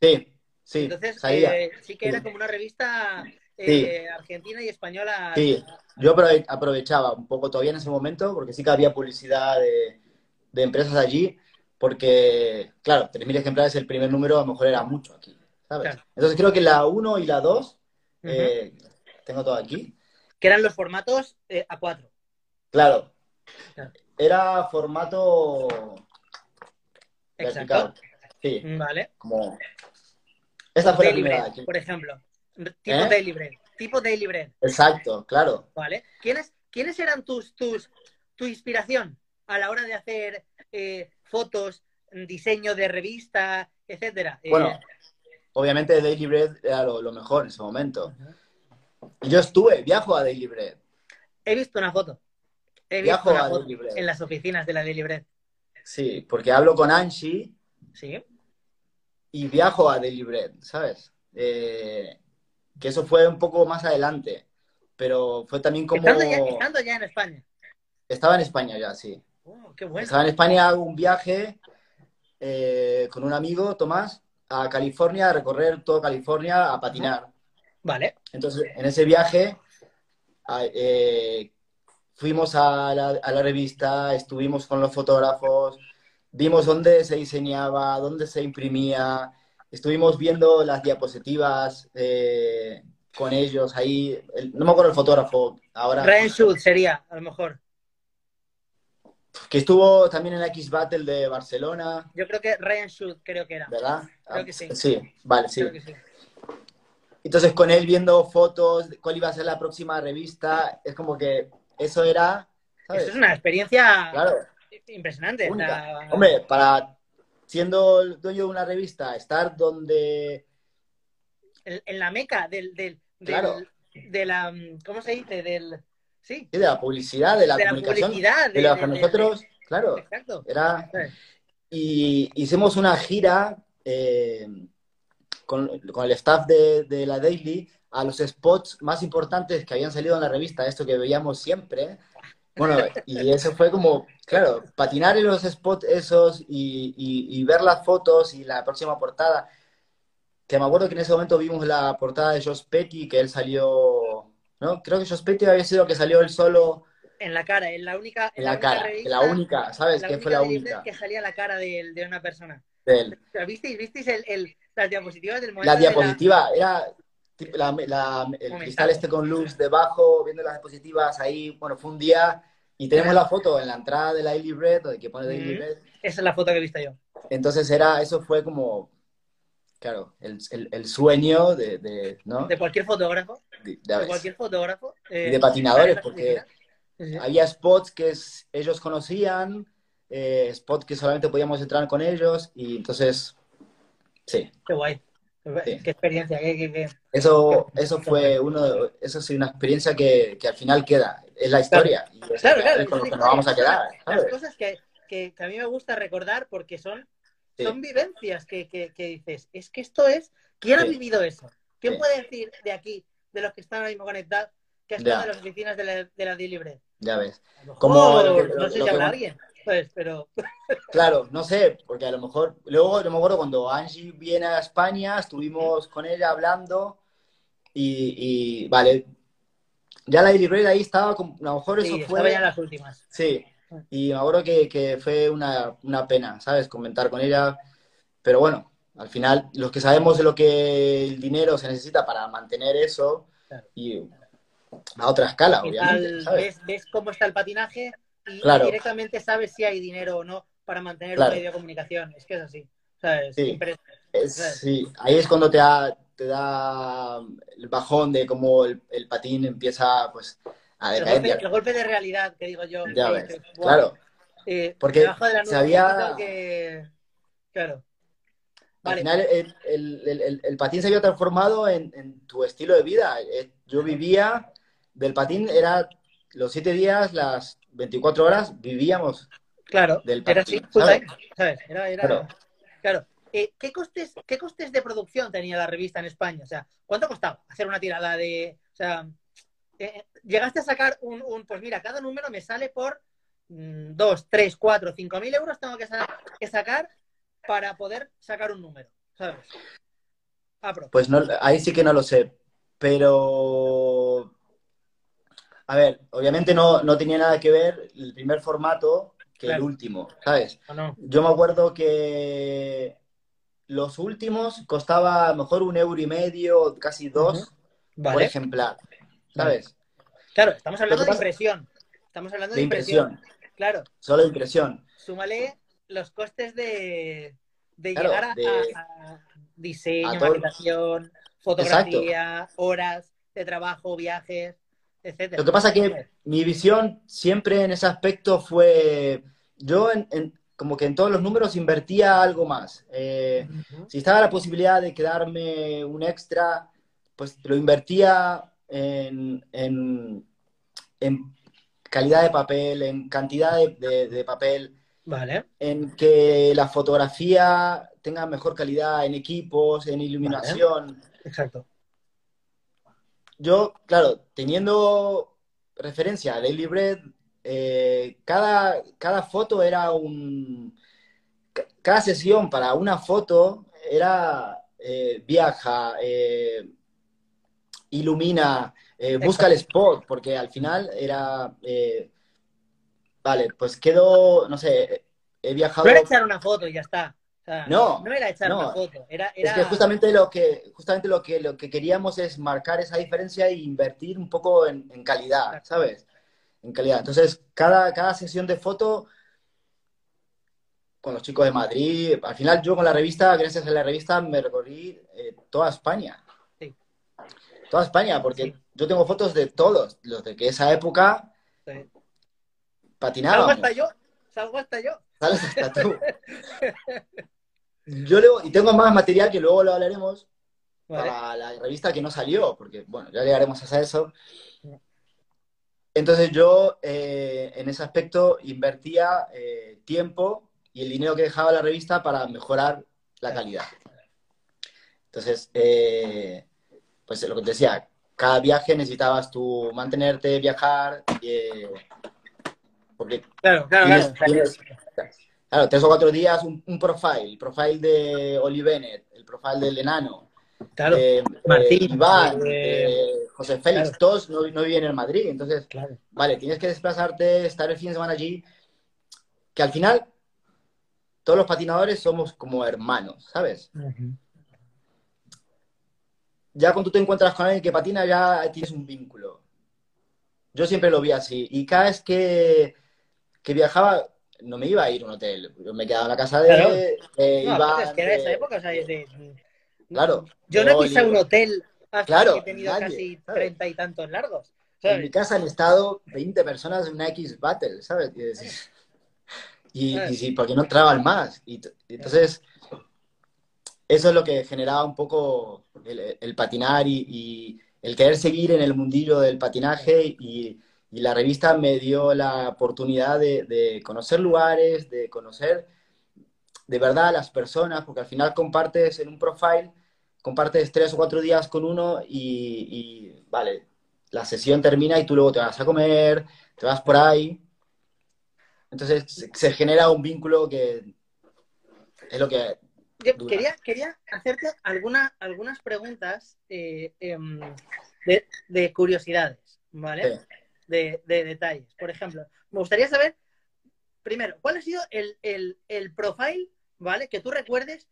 Sí, sí, Entonces, salía. eh, sí que era como una revista eh, argentina y española. Sí, yo aprove- aprovechaba un poco todavía en ese momento, porque sí que había publicidad de, de empresas allí, porque, claro, 3.000 ejemplares el primer número a lo mejor era mucho aquí, ¿sabes? Claro. Entonces creo que la 1 y la 2, Ujú. eh, tengo todo aquí, Que eran los formatos eh, A4. claro, era formato vertical, Exacto. sí, Vale. como... Esta fue la primera Bread, por ejemplo. Tipo ¿Eh? Daily Bread. Tipo Daily Bread. Exacto, claro. ¿Vale? ¿Quiénes, ¿Quiénes eran tus, tus, tu inspiración a la hora de hacer eh, fotos, diseño de revista, etcétera? Bueno, obviamente Daily Bread era lo, lo mejor en ese momento. Yo estuve, viajo a Daily Bread. he visto una foto. He Viajo visto una a foto Daily Bread. en las oficinas de la Daily Bread. Sí, porque hablo con Angie Sí. y viajo a Daily Bread, ¿sabes? Eh, que eso fue un poco más adelante, pero fue también como... Estando, ya, estando ya en España. Estaba en España ya, sí. Oh, qué bueno. Estaba en España, hago un viaje eh, con un amigo, Tomás, a California, a recorrer toda California, a patinar. Vale. Entonces, en ese viaje eh, fuimos a la, a la revista, estuvimos con los fotógrafos, vimos dónde se diseñaba, dónde se imprimía, estuvimos viendo las diapositivas eh, con ellos ahí. El- no me acuerdo el fotógrafo ahora, Ryan Schultz sería, a lo mejor. que estuvo también en la X Battle de Barcelona, Yo creo que Ryan Schultz creo que era. ¿verdad? Creo que sí. Sí, vale, sí. Creo que sí. Entonces con él viendo fotos, cuál iba a ser la próxima revista, es como que eso era, ¿sabes? Eso es una experiencia Claro, impresionante. Hombre, para siendo el dueño de una revista, estar donde, en, en la meca del, del, del- Claro. de la, ¿cómo se dice? Del, sí, sí, de la publicidad, de la de la comunicación, publicidad. de lo que de- nosotros, claro, Exacto. era, y hicimos una gira eh, con, con el staff de, de la Daily a los spots más importantes que habían salido en la revista, esto que veíamos siempre. Bueno, y eso fue como, claro, patinar en los spots esos y, y- y ver las fotos y la próxima portada. Que me acuerdo que en ese momento vimos la portada de Josh Petty, que él salió, ¿no? Creo que Josh Petty había sido el que salió él solo En la cara, en la única. en la única cara, revista- la única, ¿sabes? la Que única fue la única que salía la cara de, de una persona. de él. ¿Visteis, visteis el, el- las diapositivas del momento? La diapositiva era tipo, la- la- el cristal este con luz debajo, viendo las diapositivas ahí. Bueno, fue un día y tenemos la foto en la entrada de la Daily Bread, donde que pone Daily Ujú. Bread. Esa es la foto que he visto yo. Entonces era, eso fue como, claro, el, el- el sueño de, de, ¿no? De cualquier fotógrafo. De, De cualquier fotógrafo. eh, y de patinadores, porque la sí. había spots que es- ellos conocían, eh, spots que solamente podíamos entrar con ellos, y entonces, sí. Qué guay. Sí. Qué experiencia. Qué, qué- qué- Eso, eso fue uno, de- eso es una experiencia que, que al final queda, es la historia, y es Claro, claro. es con lo que nos vamos a quedar, Las cosas que, que- que a mí me gusta recordar porque son, Sí. son vivencias que, dices, es que esto es, ¿quién ha Sí. vivido eso? ¿Quién Sí. puede decir de aquí, de los que están ahora mismo conectados, que ha estado en las oficinas de la, de la Daily Bread? Ya ves. Como mejor, lo no sé si habrá alguien, pues, pero Claro, no sé, porque a lo mejor, luego no me acuerdo cuando Angie viene a España, estuvimos con ella hablando, y, y, vale, ya la Bread ahí estaba, a lo mejor eso sí, fue... ya las últimas. Sí, y me acuerdo que, que fue una, una pena, ¿sabes? Comentar con ella, pero bueno, al final, los que sabemos de lo que el dinero se necesita para mantener eso, Claro. y a otra escala, Al obviamente, ves, ves cómo está el patinaje y, Claro. directamente sabes si hay dinero o no para mantener Claro. un medio de comunicación. Es que es así. ¿sabes? Sí. Ahí es cuando te da, te da el bajón de cómo el, el patín empieza, pues, a El decaer. golpe, ya- el golpe de realidad que digo yo. Ya ves, dices, "Buah, claro. eh, Porque debajo de la nube que... Claro. Al Vale. final, el, el- el- el- el patín se había transformado en, en tu estilo de vida. Eh, Yo vivía del patín, era los siete días, las 24 horas, vivíamos Claro, del era así, ¿sabes? Era, era... Claro. Claro. Eh, ¿qué, costes, ¿Qué costes de producción tenía la revista en España? O sea, ¿cuánto costaba hacer una tirada de... O sea, eh, llegaste a sacar un, un- Pues mira, cada número me sale por 2, 3, 4, 5 mil euros tengo que, sa- que sacar para poder sacar un número, ¿sabes? Ah, Pues no, ahí sí que no lo sé, pero... A ver, obviamente no, no tenía nada que ver el primer formato que el último, ¿sabes? ¿o no? Yo me acuerdo que los últimos costaba a lo mejor un euro y medio, casi dos por Vale. ejemplar, ¿sabes? Claro, estamos hablando de impresión. Estamos hablando de, De impresión. impresión, Claro, solo impresión. súmale los costes de, de Claro, llegar a, de- a- a diseño, a todo- fotografía, horas de trabajo, viajes, etcétera. Lo que pasa que mi visión siempre en ese aspecto fue, yo en- en- como que en todos los números invertía algo más. Eh, si estaba la posibilidad de quedarme un extra, pues lo invertía en, en- en calidad de papel, en cantidad de, de- de papel, Vale, en que la fotografía tenga mejor calidad en equipos, en iluminación. exacto. Yo, claro, teniendo referencia a Daily Bread, eh, cada, cada foto era un... ca- Cada sesión para una foto era eh, viaja, eh, ilumina, eh, busca el spot, porque al final era... eh, vale, pues quedo, no sé, he viajado... Era echar una foto y ya está. Sea, No, no era echar no. una foto, era, Es era... que justamente lo que, justamente lo que, lo que queríamos es marcar esa diferencia e invertir un poco en, en calidad, ¿sabes? En calidad. Entonces, cada, cada sesión de foto con los chicos de Madrid, al final yo con la revista, gracias a la revista, me recorrí eh, toda España. Sí. Toda España, porque Sí. yo tengo fotos de todos, los de que esa época Sí. Salgo hasta yo, salgo hasta yo. Sales hasta tú. Yo luego, y tengo más material que luego lo hablaremos, Vale. para la revista que no salió, porque bueno, ya llegaremos a eso. Entonces yo eh, en ese aspecto invertía eh, tiempo y el dinero que dejaba la revista para mejorar la calidad. Entonces, eh, pues lo que te decía, cada viaje necesitabas tú mantenerte, viajar, eh, porque Claro, claro, tienes, claro. tienes- claro, tres o cuatro días un, un profile, el profile de Oli Bennett, el profile del enano, Claro, eh, Martín, eh, Iván, eh, José Félix, claro. todos no, no viven en Madrid. Entonces, claro. vale, tienes que desplazarte, estar el fin de semana allí, que al final todos los patinadores somos como hermanos, ¿sabes? Ya cuando tú te encuentras con alguien que patina, ya tienes un vínculo. Yo siempre lo vi así. Y cada vez que, que viajaba, no me iba a ir a un hotel. Yo me quedaba en la casa de, Claro. de No, Iván, aparte es que era esa de- época, o sea, es de... Claro. Yo no pisado un hotel hasta Claro, que he tenido nadie, casi treinta y tantos largos. En mi casa han estado 20 personas en una X Battle, ¿sabes? Y, decís- y, y sí, porque no entraban más. Y, entonces, eso es lo que generaba un poco el, el patinar y, y el querer seguir en el mundillo del patinaje. Y, y la revista me dio la oportunidad de, de conocer lugares, de conocer de verdad a las personas, porque al final compartes en un profile, compartes tres o cuatro días con uno y, y, vale, la sesión termina y tú luego te vas a comer, te vas por ahí. Entonces se, se genera un vínculo que es lo que... Yo quería, quería hacerte alguna, algunas preguntas eh, em, de, de curiosidades, ¿vale? Sí. De, de detalles. Por ejemplo, me gustaría saber, primero, ¿cuál ha sido el, el, el profile, ¿vale? Que tú recuerdes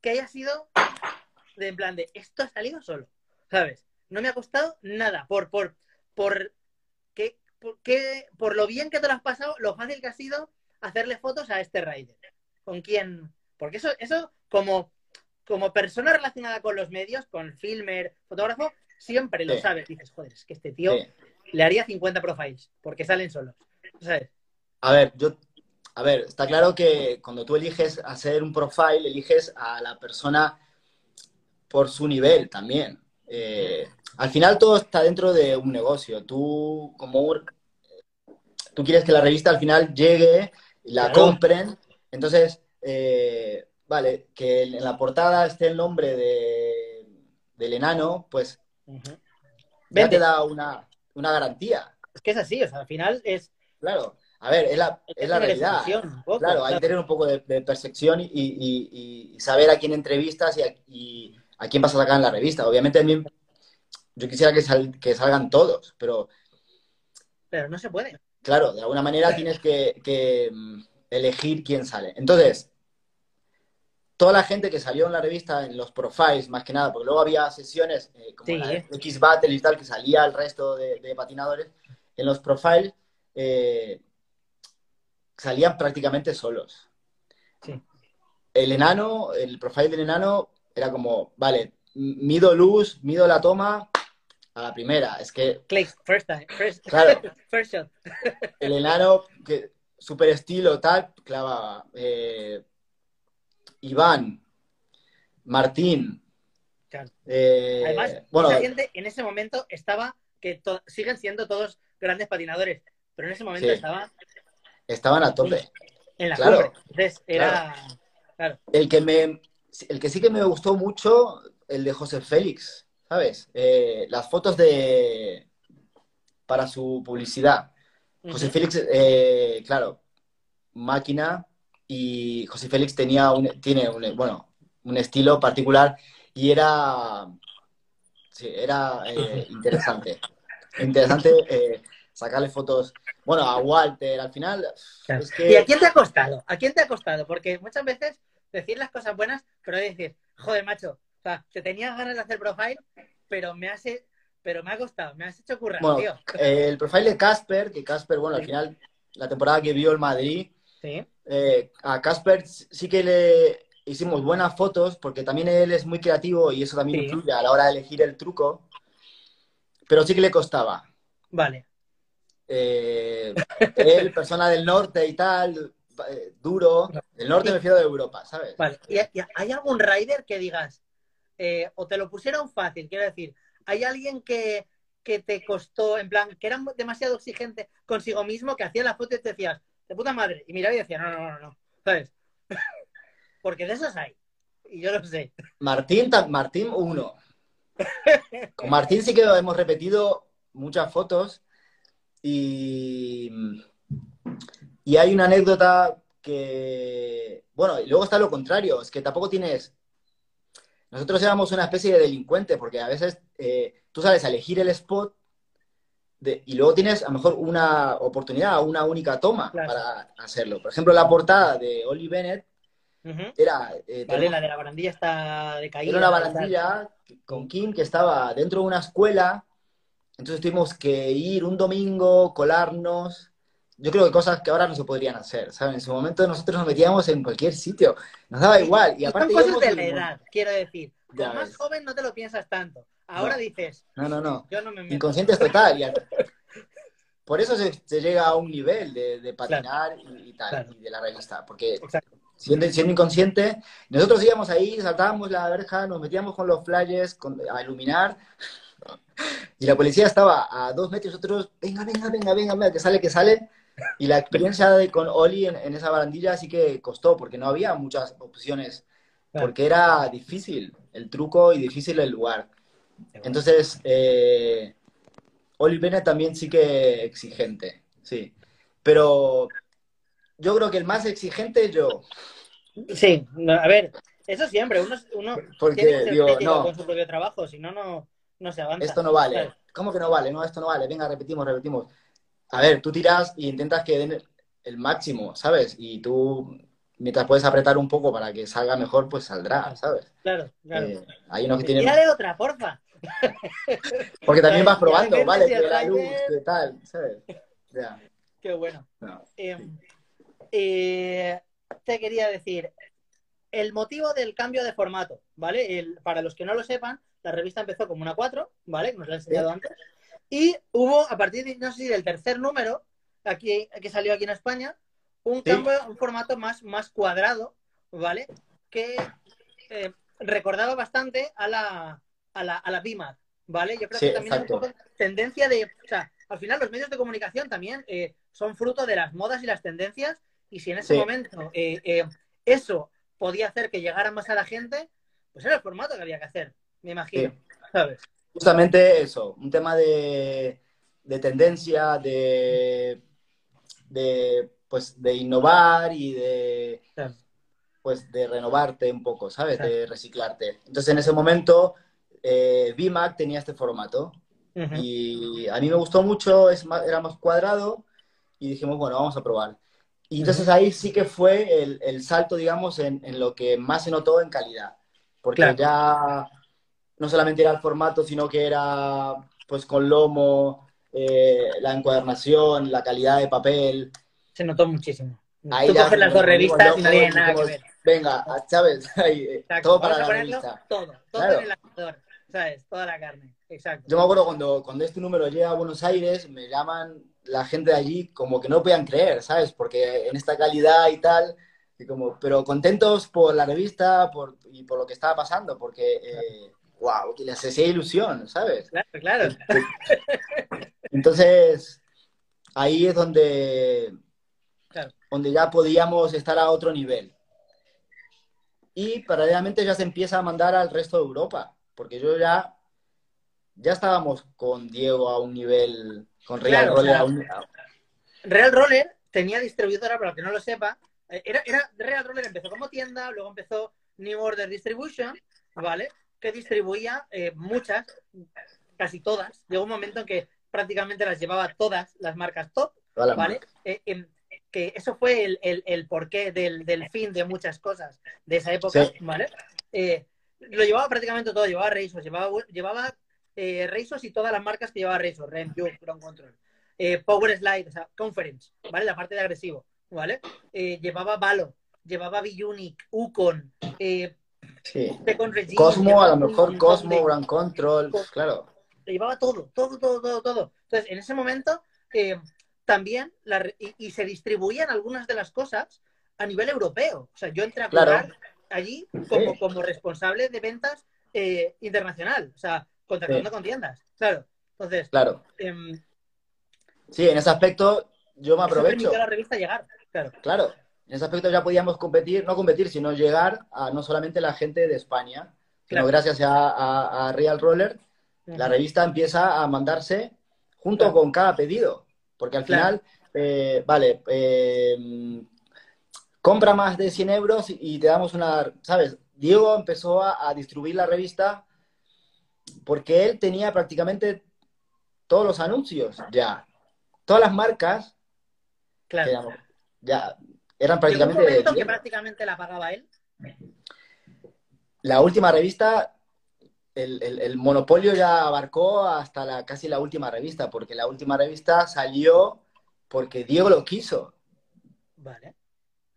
que haya sido de en plan de esto ha salido solo, ¿sabes? No me ha costado nada por, por, por, que, por, que- por lo bien que te lo has pasado, lo fácil que ha sido hacerle fotos a este rider. ¿Con quién? Porque eso, eso como, como persona relacionada con los medios, con filmer, fotógrafo, siempre lo sabes. Dices, joder, es que este tío Sí. Le haría 50 profiles, porque salen solos. ¿Sabes? A ver, yo... A ver, está claro que cuando tú eliges hacer un profile, eliges a la persona por su nivel también. Eh, al final todo está dentro de un negocio. Tú, como tú quieres que la revista al final llegue la Claro. compren. Entonces, eh, vale, que en la portada esté el nombre de, del enano, pues ya te da una, una garantía. Es que es así, o sea, al final es, Claro. A ver, es la, es la realidad. poco, Claro, hay que tener un poco de, de percepción y, y- y- y saber a quién entrevistas y a, y a quién vas a sacar en la revista. Obviamente, a mí, yo quisiera que, sal- que salgan todos, pero pero no se puede. claro, de alguna manera tienes que, que, mm, elegir quién sale. Entonces, toda la gente que salió en la revista, en los profiles, más que nada, porque luego había sesiones eh, como Sí. la de X Battle y tal, que salía el resto de, de patinadores, en los profiles eh, salían prácticamente solos. Sí. El enano, el profile del enano era como, vale, mido luz, mido la toma a la primera. Es que Click, first time, first, Claro. first shot. el enano, que super estilo, tal, clavaba. Eh, Iván, Martín. Claro. eh, Además, bueno, esa gente en ese momento estaba, que siguen siendo todos grandes patinadores, pero en ese momento Sí. estaba estaban a tope. en la Claro. Entonces, era, claro, El que me, el que sí que me gustó mucho, el de José Félix, ¿sabes? Eh, las fotos de para su publicidad. José. Félix, eh, claro, máquina y José Félix tenía un, tiene un, bueno, un estilo particular y era, sí, era eh, interesante. Interesante eh, sacarle fotos, bueno, a Walter, al final, Claro. es ¿Y a quién te ha costado? ¿A quién te ha costado? Porque muchas veces decir las cosas buenas, pero decir, joder, macho, o sea, te tenías ganas de hacer profile, pero me has, pero me ha costado, me has hecho currar, bueno, tío. eh, el profile de Casper, que Casper, bueno, al final, la temporada que vio el Madrid, Sí, Eh, a Casper sí que le hicimos buenas fotos porque también él es muy creativo y eso también Sí. influye a la hora de elegir el truco, pero sí que le costaba. vale. Eh, él, persona del norte y tal, eh, duro, del norte me refiero de Europa, ¿sabes? Vale. ¿Y, hay algún rider que digas, o te lo pusieron fácil, quiero decir, ¿hay alguien que, que te costó, en plan, que era demasiado exigente consigo mismo, que hacía la foto y te decías, puta madre, y miraba y decía, no, no, no, no, ¿sabes? Porque de esos hay, y yo lo sé. Martín, Martín uno. Con Martín sí que hemos repetido muchas fotos y, y hay una anécdota que, bueno, y luego está lo contrario, es que tampoco tienes, nosotros éramos una especie de delincuente porque a veces eh, tú sabes elegir el spot de- y luego tienes a lo mejor una oportunidad, una única toma Claro. para hacerlo. Por ejemplo, la portada de Oli Bennett Ujú. era... eh, Vale, tenemos- la de la barandilla está decaída. era una barandilla con Kim que estaba dentro de una escuela. Entonces tuvimos que ir un domingo, colarnos. Yo creo que cosas que ahora no se podrían hacer, ¿sabes? En su momento nosotros nos metíamos en cualquier sitio. Nos daba igual. Y aparte son cosas de la edad, quiero decir. Con más ves. joven no te lo piensas tanto. Ahora No. dices, No, no, no. yo no me meto. Inconscientes total. y al- Por eso se, se llega a un nivel de, de patinar y, y tal, Claro. y de la revista. Porque siendo, siendo inconsciente, nosotros íbamos ahí, saltábamos la verja, nos metíamos con los flashes con- a iluminar, y la policía estaba a dos metros, nosotros, venga, venga, venga, venga, venga, que sale, que sale, y la experiencia de, con Oli en, en esa barandilla sí que costó, porque no había muchas opciones, Claro. porque era difícil el truco y difícil el lugar. Entonces, eh, Oli también sí que exigente, sí. Pero yo creo que el más exigente yo, Sí, no, a ver, eso siempre, uno, uno porque tiene que ser digo, no, con su propio trabajo, si no, no, no se avanza. esto no vale. ¿Cómo que no vale? No, esto no vale. Venga, repetimos, repetimos. A ver, tú tiras y intentas que den el máximo, ¿sabes? Y tú, mientras puedes apretar un poco para que salga mejor, pues saldrá, ¿sabes? Claro, claro. Eh, hay unos que tienen... Tírale otra, porfa. Porque también vas probando, ¿vale? Que la luz, que tal, ¿sabes? Ya, Qué bueno. no. Eh, eh, te quería decir, el motivo del cambio de formato, ¿vale? El- para los que no lo sepan, la revista empezó como una 4, ¿vale? Nos lo he enseñado antes. Y hubo, a partir de, no sé si del tercer número, aquí, que salió aquí en España, un cambio, un formato más, más cuadrado, ¿vale? Que eh, recordaba bastante a la, a la, a la BIMAC, ¿vale? Yo creo Sí, que también exacto. es un poco tendencia de, o sea, al final los medios de comunicación también eh, son fruto de las modas y las tendencias Y si en ese Sí. momento eh, eh, eso podía hacer que llegara más a la gente, pues era el formato que había que hacer, me imagino. Sí. ¿Sabes? Justamente eso, un tema de, de tendencia, de, de, pues, de innovar y de, Claro. pues, de renovarte un poco, ¿sabes? Claro. De reciclarte. Entonces, en ese momento, eh, VMAX tenía este formato Ujú. y a mí me gustó mucho, es más- era más cuadrado y dijimos, bueno, vamos a probar. Y entonces ahí sí que fue el, el salto, digamos, en, en lo que más se notó en calidad. Porque Claro. ya no solamente era el formato, sino que era pues con lomo, eh, la encuadernación, la calidad de papel. Se notó muchísimo. Ahí Tú ya coges las dos revistas y no tiene nada que ver. Venga, ¿sabes? Ahí, todo para la revista. todo, todo Claro. en el asador, ¿sabes? Toda la carne. Exacto. Yo me acuerdo cuando, cuando este número llega a Buenos Aires, me llaman la gente de allí como que no podían creer, ¿sabes? Porque en esta calidad y tal, y como, pero contentos por la revista por, y por lo que estaba pasando, porque, eh, wow, que les hacía ilusión, ¿sabes? Claro, claro. Entonces, ahí es donde, Claro. donde ya podíamos estar a otro nivel. Y paralelamente ya se empieza a mandar al resto de Europa, porque yo ya, ya estábamos con Diego a un nivel, con Real Claro, o Roller sea, a un... Real Roller tenía distribuidora, para que no lo sepa. eh, Era, era, Real Roller empezó como tienda, luego empezó New Order Distribution, ¿vale? Que distribuía eh, muchas, casi todas. Llegó un momento en que prácticamente las llevaba todas las marcas top, ¿vale? Eh, que eso fue el, el, el porqué del, del fin de muchas cosas de esa época, Sí. ¿vale? Eh, lo llevaba prácticamente todo, llevaba Razors, llevaba, llevaba eh, Razors y todas las marcas que llevaba Razors, Rem, Juke, Ground Control, eh, Power Slide, o sea, Conference, ¿vale? La parte de agresivo, ¿vale? Eh, llevaba Valo, llevaba B-Unique, Ukon, eh, Sí. Regime, Cosmo, a lo mejor Cosmo, de- Grand Control, Co- claro. llevaba todo, todo, todo, todo, todo. Entonces, en ese momento, eh, también, la y, y se distribuían algunas de las cosas a nivel europeo. O sea, yo entré a Claro. Allí como, Sí. como responsable de ventas eh, internacional, o sea, contactando Sí. con tiendas. Claro. Entonces, Claro. em, Sí, en ese aspecto yo me eso aprovecho. a la revista llegar. Claro. Claro, en ese aspecto ya podíamos competir, no competir, sino llegar a no solamente la gente de España, sino Claro. gracias a, a- a Real Roller, la revista empieza a mandarse junto Claro. con cada pedido, porque al final, eh, vale, eh, compra más de 100 euros y te damos una, ¿sabes? Diego empezó a, a distribuir la revista porque él tenía prácticamente todos los anuncios ya. Todas las marcas Claro. ya eran un prácticamente de momento que prácticamente la pagaba él. La última revista, el, el- el monopolio ya abarcó hasta la, casi la última revista, porque la última revista salió porque Diego lo quiso. Vale.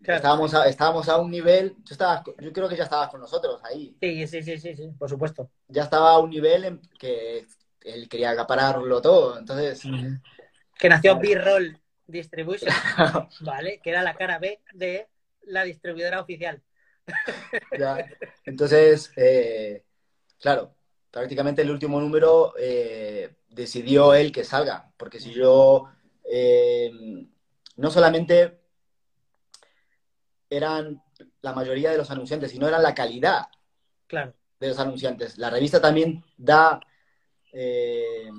Claro. Estábamos, a, estábamos a un nivel, tú estabas, yo creo que ya estabas con nosotros ahí, Sí, sí, sí, sí, sí, por supuesto. ya estaba a un nivel en que él quería acapararlo todo, entonces, Que nació B-Roll Distribution, ¿vale? Que era la cara B de la distribuidora oficial. ya. entonces eh, claro, prácticamente el último número eh, decidió él que salga, porque si yo eh, no solamente eran la mayoría de los anunciantes, sino eran la calidad Claro. de los anunciantes. La revista también da, eh,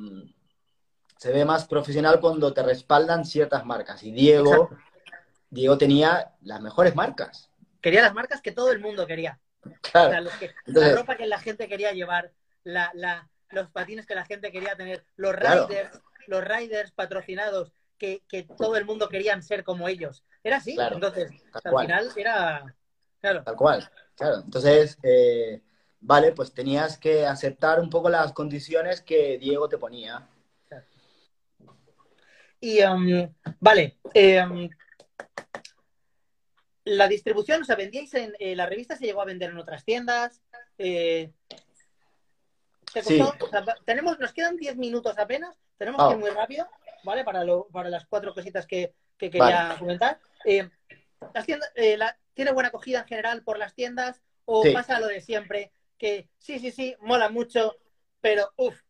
se ve más profesional cuando te respaldan ciertas marcas. Y Diego, Exacto. Diego tenía las mejores marcas. Quería las marcas que todo el mundo quería. O Claro. sea, los que- Entonces- la ropa que la gente quería llevar, la, la- los patines que la gente quería tener, los Claro. riders, los riders patrocinados que, que todo el mundo querían ser como ellos. Era así. Claro. Entonces, al cual. final era. Claro. Tal cual, claro. Entonces, eh, vale, pues tenías que aceptar un poco las condiciones que Diego te ponía. Y um, vale, um, la distribución, o sea, vendíais en eh, la revista, se llegó a vender en otras tiendas. eh, ¿te Sí. O sea, tenemos, nos quedan 10 minutos apenas, tenemos que ir muy rápido, ¿vale? Para, lo, para las cuatro cositas que, que quería comentar. Eh, las tiendas, eh, la- ¿Tiene buena acogida en general por las tiendas? ¿O Sí. pasa lo de siempre? Que sí, sí, sí, mola mucho, pero uff,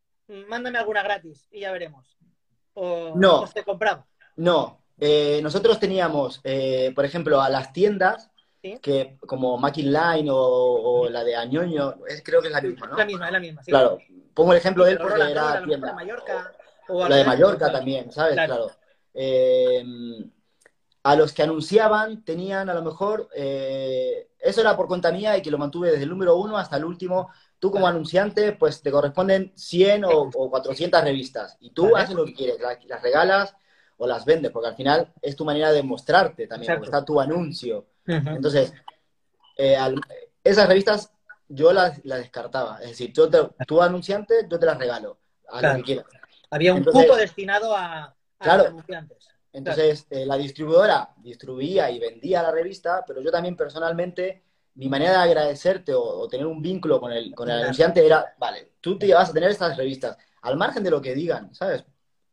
mándame alguna gratis y ya veremos. O, No. o se compraba. No, Eh, nosotros teníamos, por ejemplo, a las tiendas, Sí. que como Mackin Line o, o la de Añoño, es- creo que es la misma, ¿no? Es la misma, es la misma. sí. Claro, pongo el ejemplo de él porque era mejor tienda. de Mallorca. O La de Mallorca también, ¿sabes? Claro. Claro. Eh, a los que anunciaban tenían a lo mejor, eh, eso era por cuenta mía y que lo mantuve desde el número uno hasta el último. Tú como anunciante, pues te corresponden 100 o, o 400 revistas y tú haces lo que quieres, la- las, regalas o las vendes, porque al final es tu manera de mostrarte también, porque está tu anuncio. Entonces, eh, al- esas revistas yo las, las descartaba. Es decir, yo te- tú anunciante, yo te las regalo, a Claro. lo que quieras. Había un Entonces- cupo destinado a, a Claro. los anunciantes. Entonces, eh, la distribuidora distribuía y vendía la revista, pero yo también personalmente, mi manera de agradecerte o, o tener un vínculo con el, con el anunciante era, vale, tú te vas a tener estas revistas, al margen de lo que digan, ¿sabes?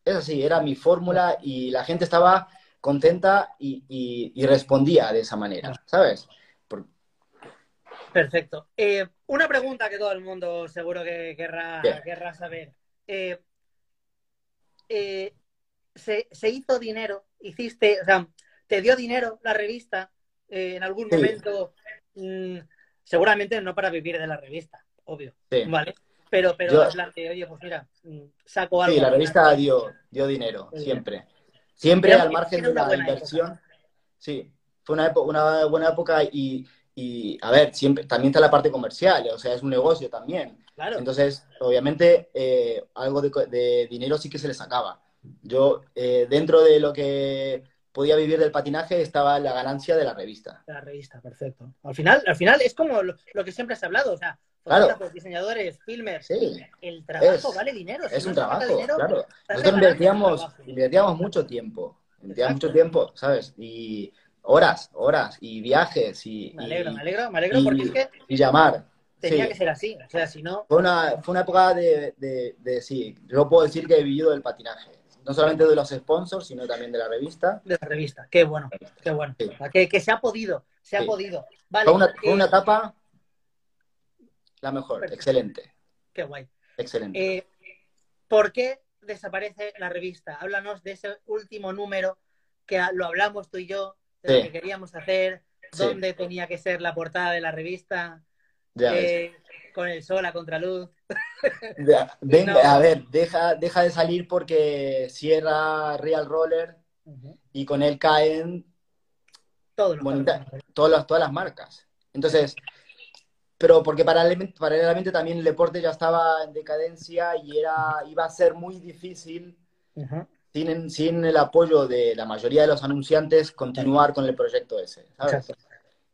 Es así, era mi fórmula y la gente estaba contenta y, y- y respondía de esa manera, ¿sabes? Por- Perfecto. Eh, una pregunta que todo el mundo seguro que querrá, querrá saber. Eh, eh, ¿se, se hizo dinero? ¿Hiciste, o sea, te dio dinero la revista eh, en algún Sí. momento? Mm, seguramente no para vivir de la revista, obvio, sí. ¿vale? Pero, pero Yo- oye, pues mira, mm, saco algo. Sí, la revista final. dio, dio dinero, siempre. Siempre al margen de la inversión. Sí, fue una, época, una buena época y, y, a ver, siempre, también está la parte comercial, o sea, es un negocio también. Claro, Entonces, obviamente, eh, algo de, de dinero sí que se le sacaba. Yo, eh, dentro de lo que podía vivir del patinaje, estaba la ganancia de la revista. la revista, perfecto. Al final, al final es como lo, lo que siempre has hablado, o sea, Claro. diseñadores, filmers, Sí, el trabajo Es- vale dinero. si es no un trabajo, dinero, claro. Nosotros invertíamos, invertíamos mucho tiempo, invertíamos mucho tiempo, ¿sabes? Y horas, horas, y viajes, y, Me alegro, y- me alegro, me alegro y- porque es que y llamar. tenía Sí. que ser así. O sea, si no, Fue una, fue una época de, de, de- sí, yo puedo decir que he vivido del patinaje. No solamente de los sponsors, sino también de la revista. de la revista. Qué bueno, qué bueno. Sí. Que, que se ha podido, se ha podido. Vale, Fue una, fue eh, una etapa la mejor, Perfecto. excelente, qué guay. excelente. Eh, ¿Por qué desaparece la revista? Háblanos de ese último número que lo hablamos tú y yo, de lo que queríamos hacer, dónde tenía que ser la portada de la revista, eh, con el sol a contraluz. Venga, no. A ver, deja, deja de salir porque cierra Real Roller y con él caen Todo lo Bonita. todas las, todas las marcas. Entonces, pero porque paralelamente, paralelamente también el deporte ya estaba en decadencia y era, iba a ser muy difícil sin, sin el apoyo de la mayoría de los anunciantes continuar con el proyecto ese.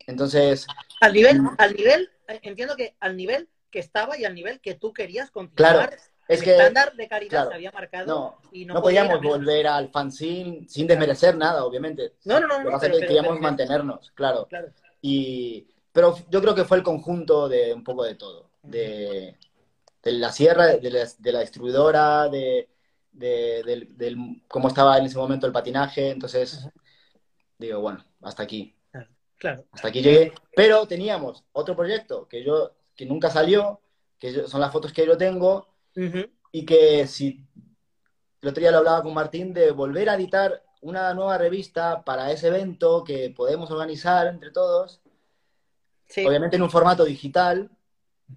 Entonces, Al nivel, al nivel, eh, entiendo que al nivel que estaba y al nivel que tú querías continuar, Claro, es el que estándar de calidad claro, se había marcado no, y no, no a podíamos volver al fanzine sin desmerecer nada, obviamente. No, no, no, Lo no, que queríamos pero- mantenernos, claro. Claro. Y, pero yo creo que fue el conjunto de un poco de todo. De, de la sierra, de la, de la distribuidora, de, de- del, del- cómo estaba en ese momento el patinaje. Entonces, Ajá. digo, bueno, hasta aquí. Claro. Hasta aquí llegué. Pero teníamos otro proyecto que yo, que nunca salió, que yo- son las fotos que yo tengo, Ujú. y que si el otro día lo hablaba con Martín de volver a editar una nueva revista para ese evento que podemos organizar entre todos Sí. obviamente en un formato digital,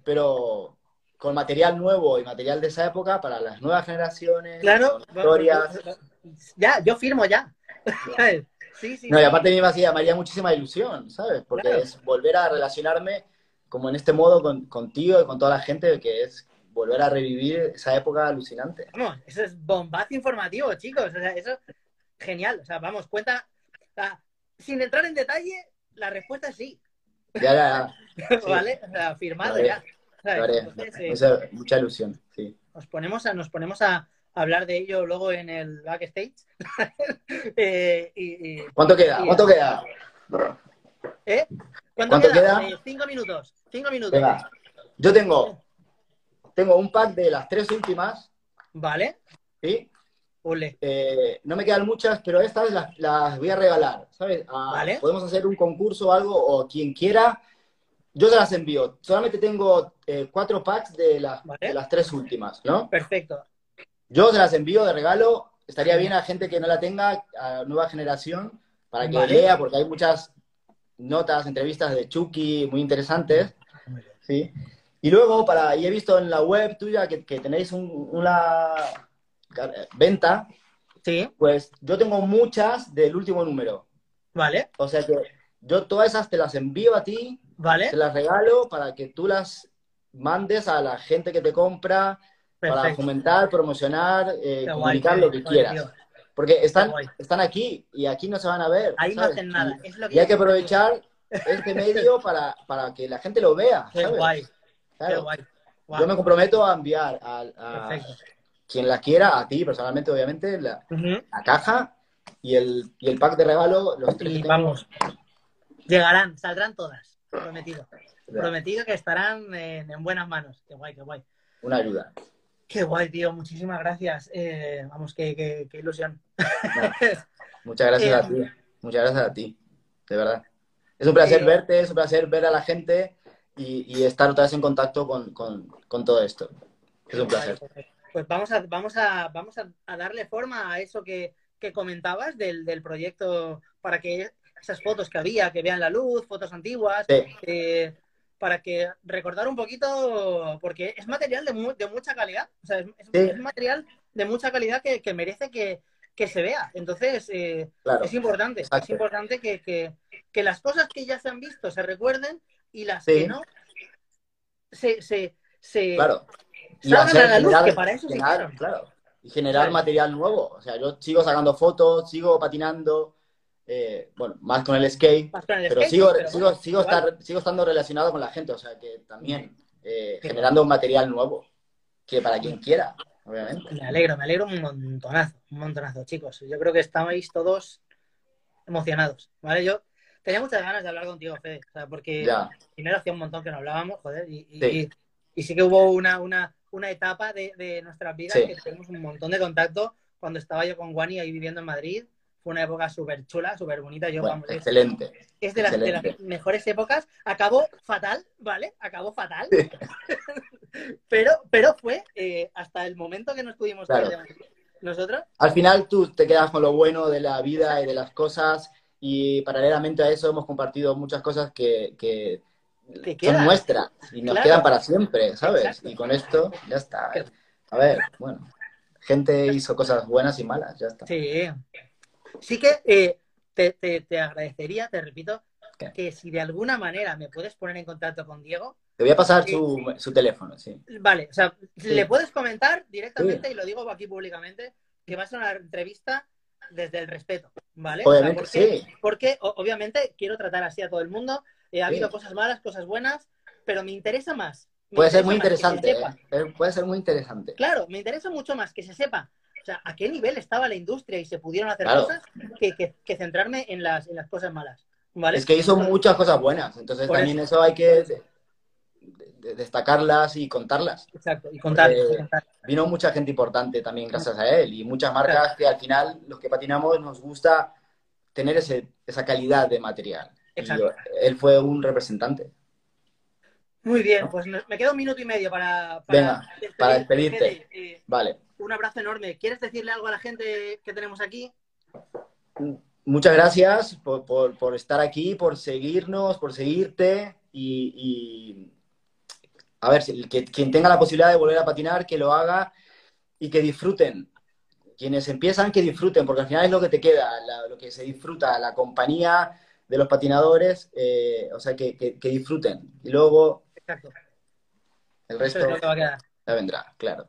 pero con material nuevo y material de esa época para las nuevas generaciones, Claro. historias. Ya, yo firmo ya. sí, sí. No, y aparte a mí me hacía, me haría muchísima ilusión, ¿sabes? Porque Claro. es volver a relacionarme como en este modo con, contigo y con toda la gente, que es volver a revivir esa época alucinante. Vamos, eso es bombazo informativo, chicos. O sea, eso genial. O sea, vamos, cuenta. o sea, sin entrar en detalle, la respuesta es sí. Ya, ya, ya, Sí. ¿Vale? O sea, firmado ya. Entonces, eh, Mucha, mucha ilusión, sí. nos ponemos a, nos ponemos a hablar de ello luego en el backstage. Eh, y, y- ¿Cuánto queda? y- ¿Cuánto queda? ¿Eh? ¿Cuánto, ¿Cuánto queda? queda? Eh, cinco minutos. Cinco minutos. Venga. Yo tengo, tengo un pack de las tres últimas, ¿Vale? ¿sí? Eh, no me quedan muchas, pero estas las, las voy a regalar, ¿sabes? Ah, Vale. Podemos hacer un concurso o algo, o quien quiera, yo se las envío. Solamente tengo eh, cuatro packs de las, Vale. de las tres últimas, ¿no? Perfecto. Yo se las envío de regalo estaría bien a gente que no la tenga, a nueva generación, para que Vale. lea, porque hay muchas notas, entrevistas de Chucky muy interesantes. Sí. Y luego, para, y he visto en la web tuya que, que tenéis un- una venta, Sí, pues yo tengo muchas del último número. vale, O sea que yo todas esas te las envío a ti, vale. te las regalo para que tú las mandes a la gente que te compra, para fomentar, promocionar, eh, guay, comunicar lo que guay, quieras. tío. Porque están, están aquí y aquí no se van a ver. Ahí no hacen nada. Es lo que Y hay que aprovechar este medio para, para que la gente lo vea. Qué ¿sabes? guay, qué guay. Yo me comprometo a enviar a, quien la quiera, a ti personalmente, obviamente, la, la caja y el, y el pack de regalo, los tres Y vamos, llegarán, saldrán todas, prometido. Prometido que estarán en, en buenas manos. Qué guay, qué guay. Una ayuda. Qué guay, tío. Muchísimas gracias. Eh, vamos, qué, qué- qué ilusión. Muchas gracias Eh, a ti. Muchas gracias a ti. De verdad. Es un placer Eh, verte, es un placer ver a la gente y, y estar otra vez en contacto con, con- con todo esto. Es un placer. Pues vamos a, vamos a, vamos a, a darle forma a eso que, que comentabas del, del proyecto para que esas fotos que había, que vean la luz, fotos antiguas, Sí, eh, para que recordar un poquito, porque es material de, mu- de mucha calidad, o sea, es, es- Sí. es material de mucha calidad que, que merece que, que se vea. Entonces, eh, claro. es importante, es importante que, las cosas que ya se han visto se recuerden y las Sí. que no se, se, se Claro. Y salgan hacer, a la luz, generar, que para eso generar, hicieron. claro. Y generar material nuevo. O sea, yo sigo sacando fotos, sigo patinando, eh, bueno, más con el skate, Más con el pero skate, sigo, pero sigo, bueno, sigo, estar, sigo estando relacionado con la gente, o sea, que también eh, generando un material nuevo, que para quien quiera, obviamente. Me alegro, me alegro un montonazo, un montonazo, chicos. Yo creo que estabais todos emocionados, ¿vale? Yo tenía muchas ganas de hablar contigo, Fede, o sea, porque Ya, primero hacía un montón que no hablábamos, joder, y, Sí. y sí que hubo una, una, una etapa de, de nuestras vidas Sí. que tenemos un montón de contacto. Cuando estaba yo con Wani ahí viviendo en Madrid, fue una época súper chula, súper bonita. Yo, bueno, vamos, excelente. es de, las, de las excelente. mejores épocas. Acabó fatal, ¿vale? Acabó fatal. pero, pero fue eh, hasta el momento que nos pudimos Claro. Nosotros, Al final tú te quedas con lo bueno de la vida y de las cosas y paralelamente a eso hemos compartido muchas cosas que, que Que son quedan. nuestras y nos Claro. quedan para siempre, ¿sabes? Exacto. Y con esto ya está. A ver, bueno, gente hizo cosas buenas y malas, ya está. Sí. Sí que eh, te, te- te agradecería, te repito, ¿Qué? que si de alguna manera me puedes poner en contacto con Diego, Te voy a pasar su, su teléfono, sí. vale, o sea, Sí. le puedes comentar directamente, y lo digo aquí públicamente, que va a ser una entrevista desde el respeto, ¿vale? O sea, Obviamente, porque, sí. porque o- obviamente quiero tratar así a todo el mundo. Eh, ha Sí. habido cosas malas, cosas buenas, pero me interesa más. me Puede ser interesa muy más que se interesante, sepa. ¿eh? Puede ser muy interesante. Claro, me interesa mucho más que se sepa sea, a qué nivel estaba la industria y se pudieron hacer Claro. cosas que, que- que centrarme en las, en las cosas malas. ¿vale? Es que hizo muchas cosas buenas, entonces Por también eso, hay que de- de- destacarlas y contarlas. Exacto, y contar. Porque- contar. Vino mucha gente importante también gracias a él y muchas marcas que al final los que patinamos nos gusta tener ese, esa calidad de material. Y Exacto. él fue un representante. Muy bien, pues me queda un minuto y medio para, Venga, despedir- para despedirte. Eh, Vale. Un abrazo enorme. ¿Quieres decirle algo a la gente que tenemos aquí? Muchas gracias por, por- por estar aquí, por seguirnos, por seguirte y, y a ver, que, quien tenga la posibilidad de volver a patinar, que lo haga y que disfruten. Quienes empiezan, que disfruten, porque al final es lo que te queda, la- lo que se disfruta, la compañía de los patinadores, eh, o sea, que, que- que disfruten. Y luego Exacto, el resto es lo que va a quedar. ya vendrá, claro.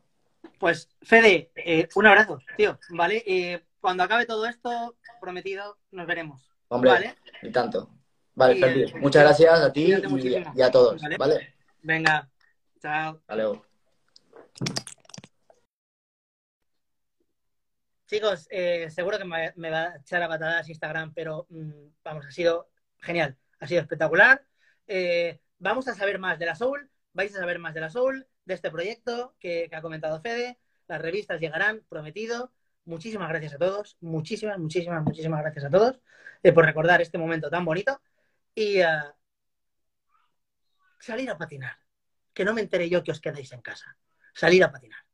Pues, Fede, eh, un abrazo, tío, ¿vale? Eh, cuando acabe todo esto, prometido, nos veremos. Hombre, ¿Vale? y tanto. Vale, Y, Ferdi, eh, muchas gracias a ti y, a todos, ¿Vale? ¿vale? Venga, chao. Luego. Chicos, eh, seguro que me, me va a echar a patadas Instagram, pero mm, vamos, ha sido genial, ha sido espectacular. Eh, vamos a saber más de la Soul, vais a saber más de la Soul, de este proyecto que, ha comentado Fede. Las revistas llegarán, prometido. Muchísimas gracias a todos, muchísimas, muchísimas, muchísimas gracias a todos eh, por recordar este momento tan bonito y eh, salir a patinar. Que no me entere yo que os quedáis en casa. Salir a patinar.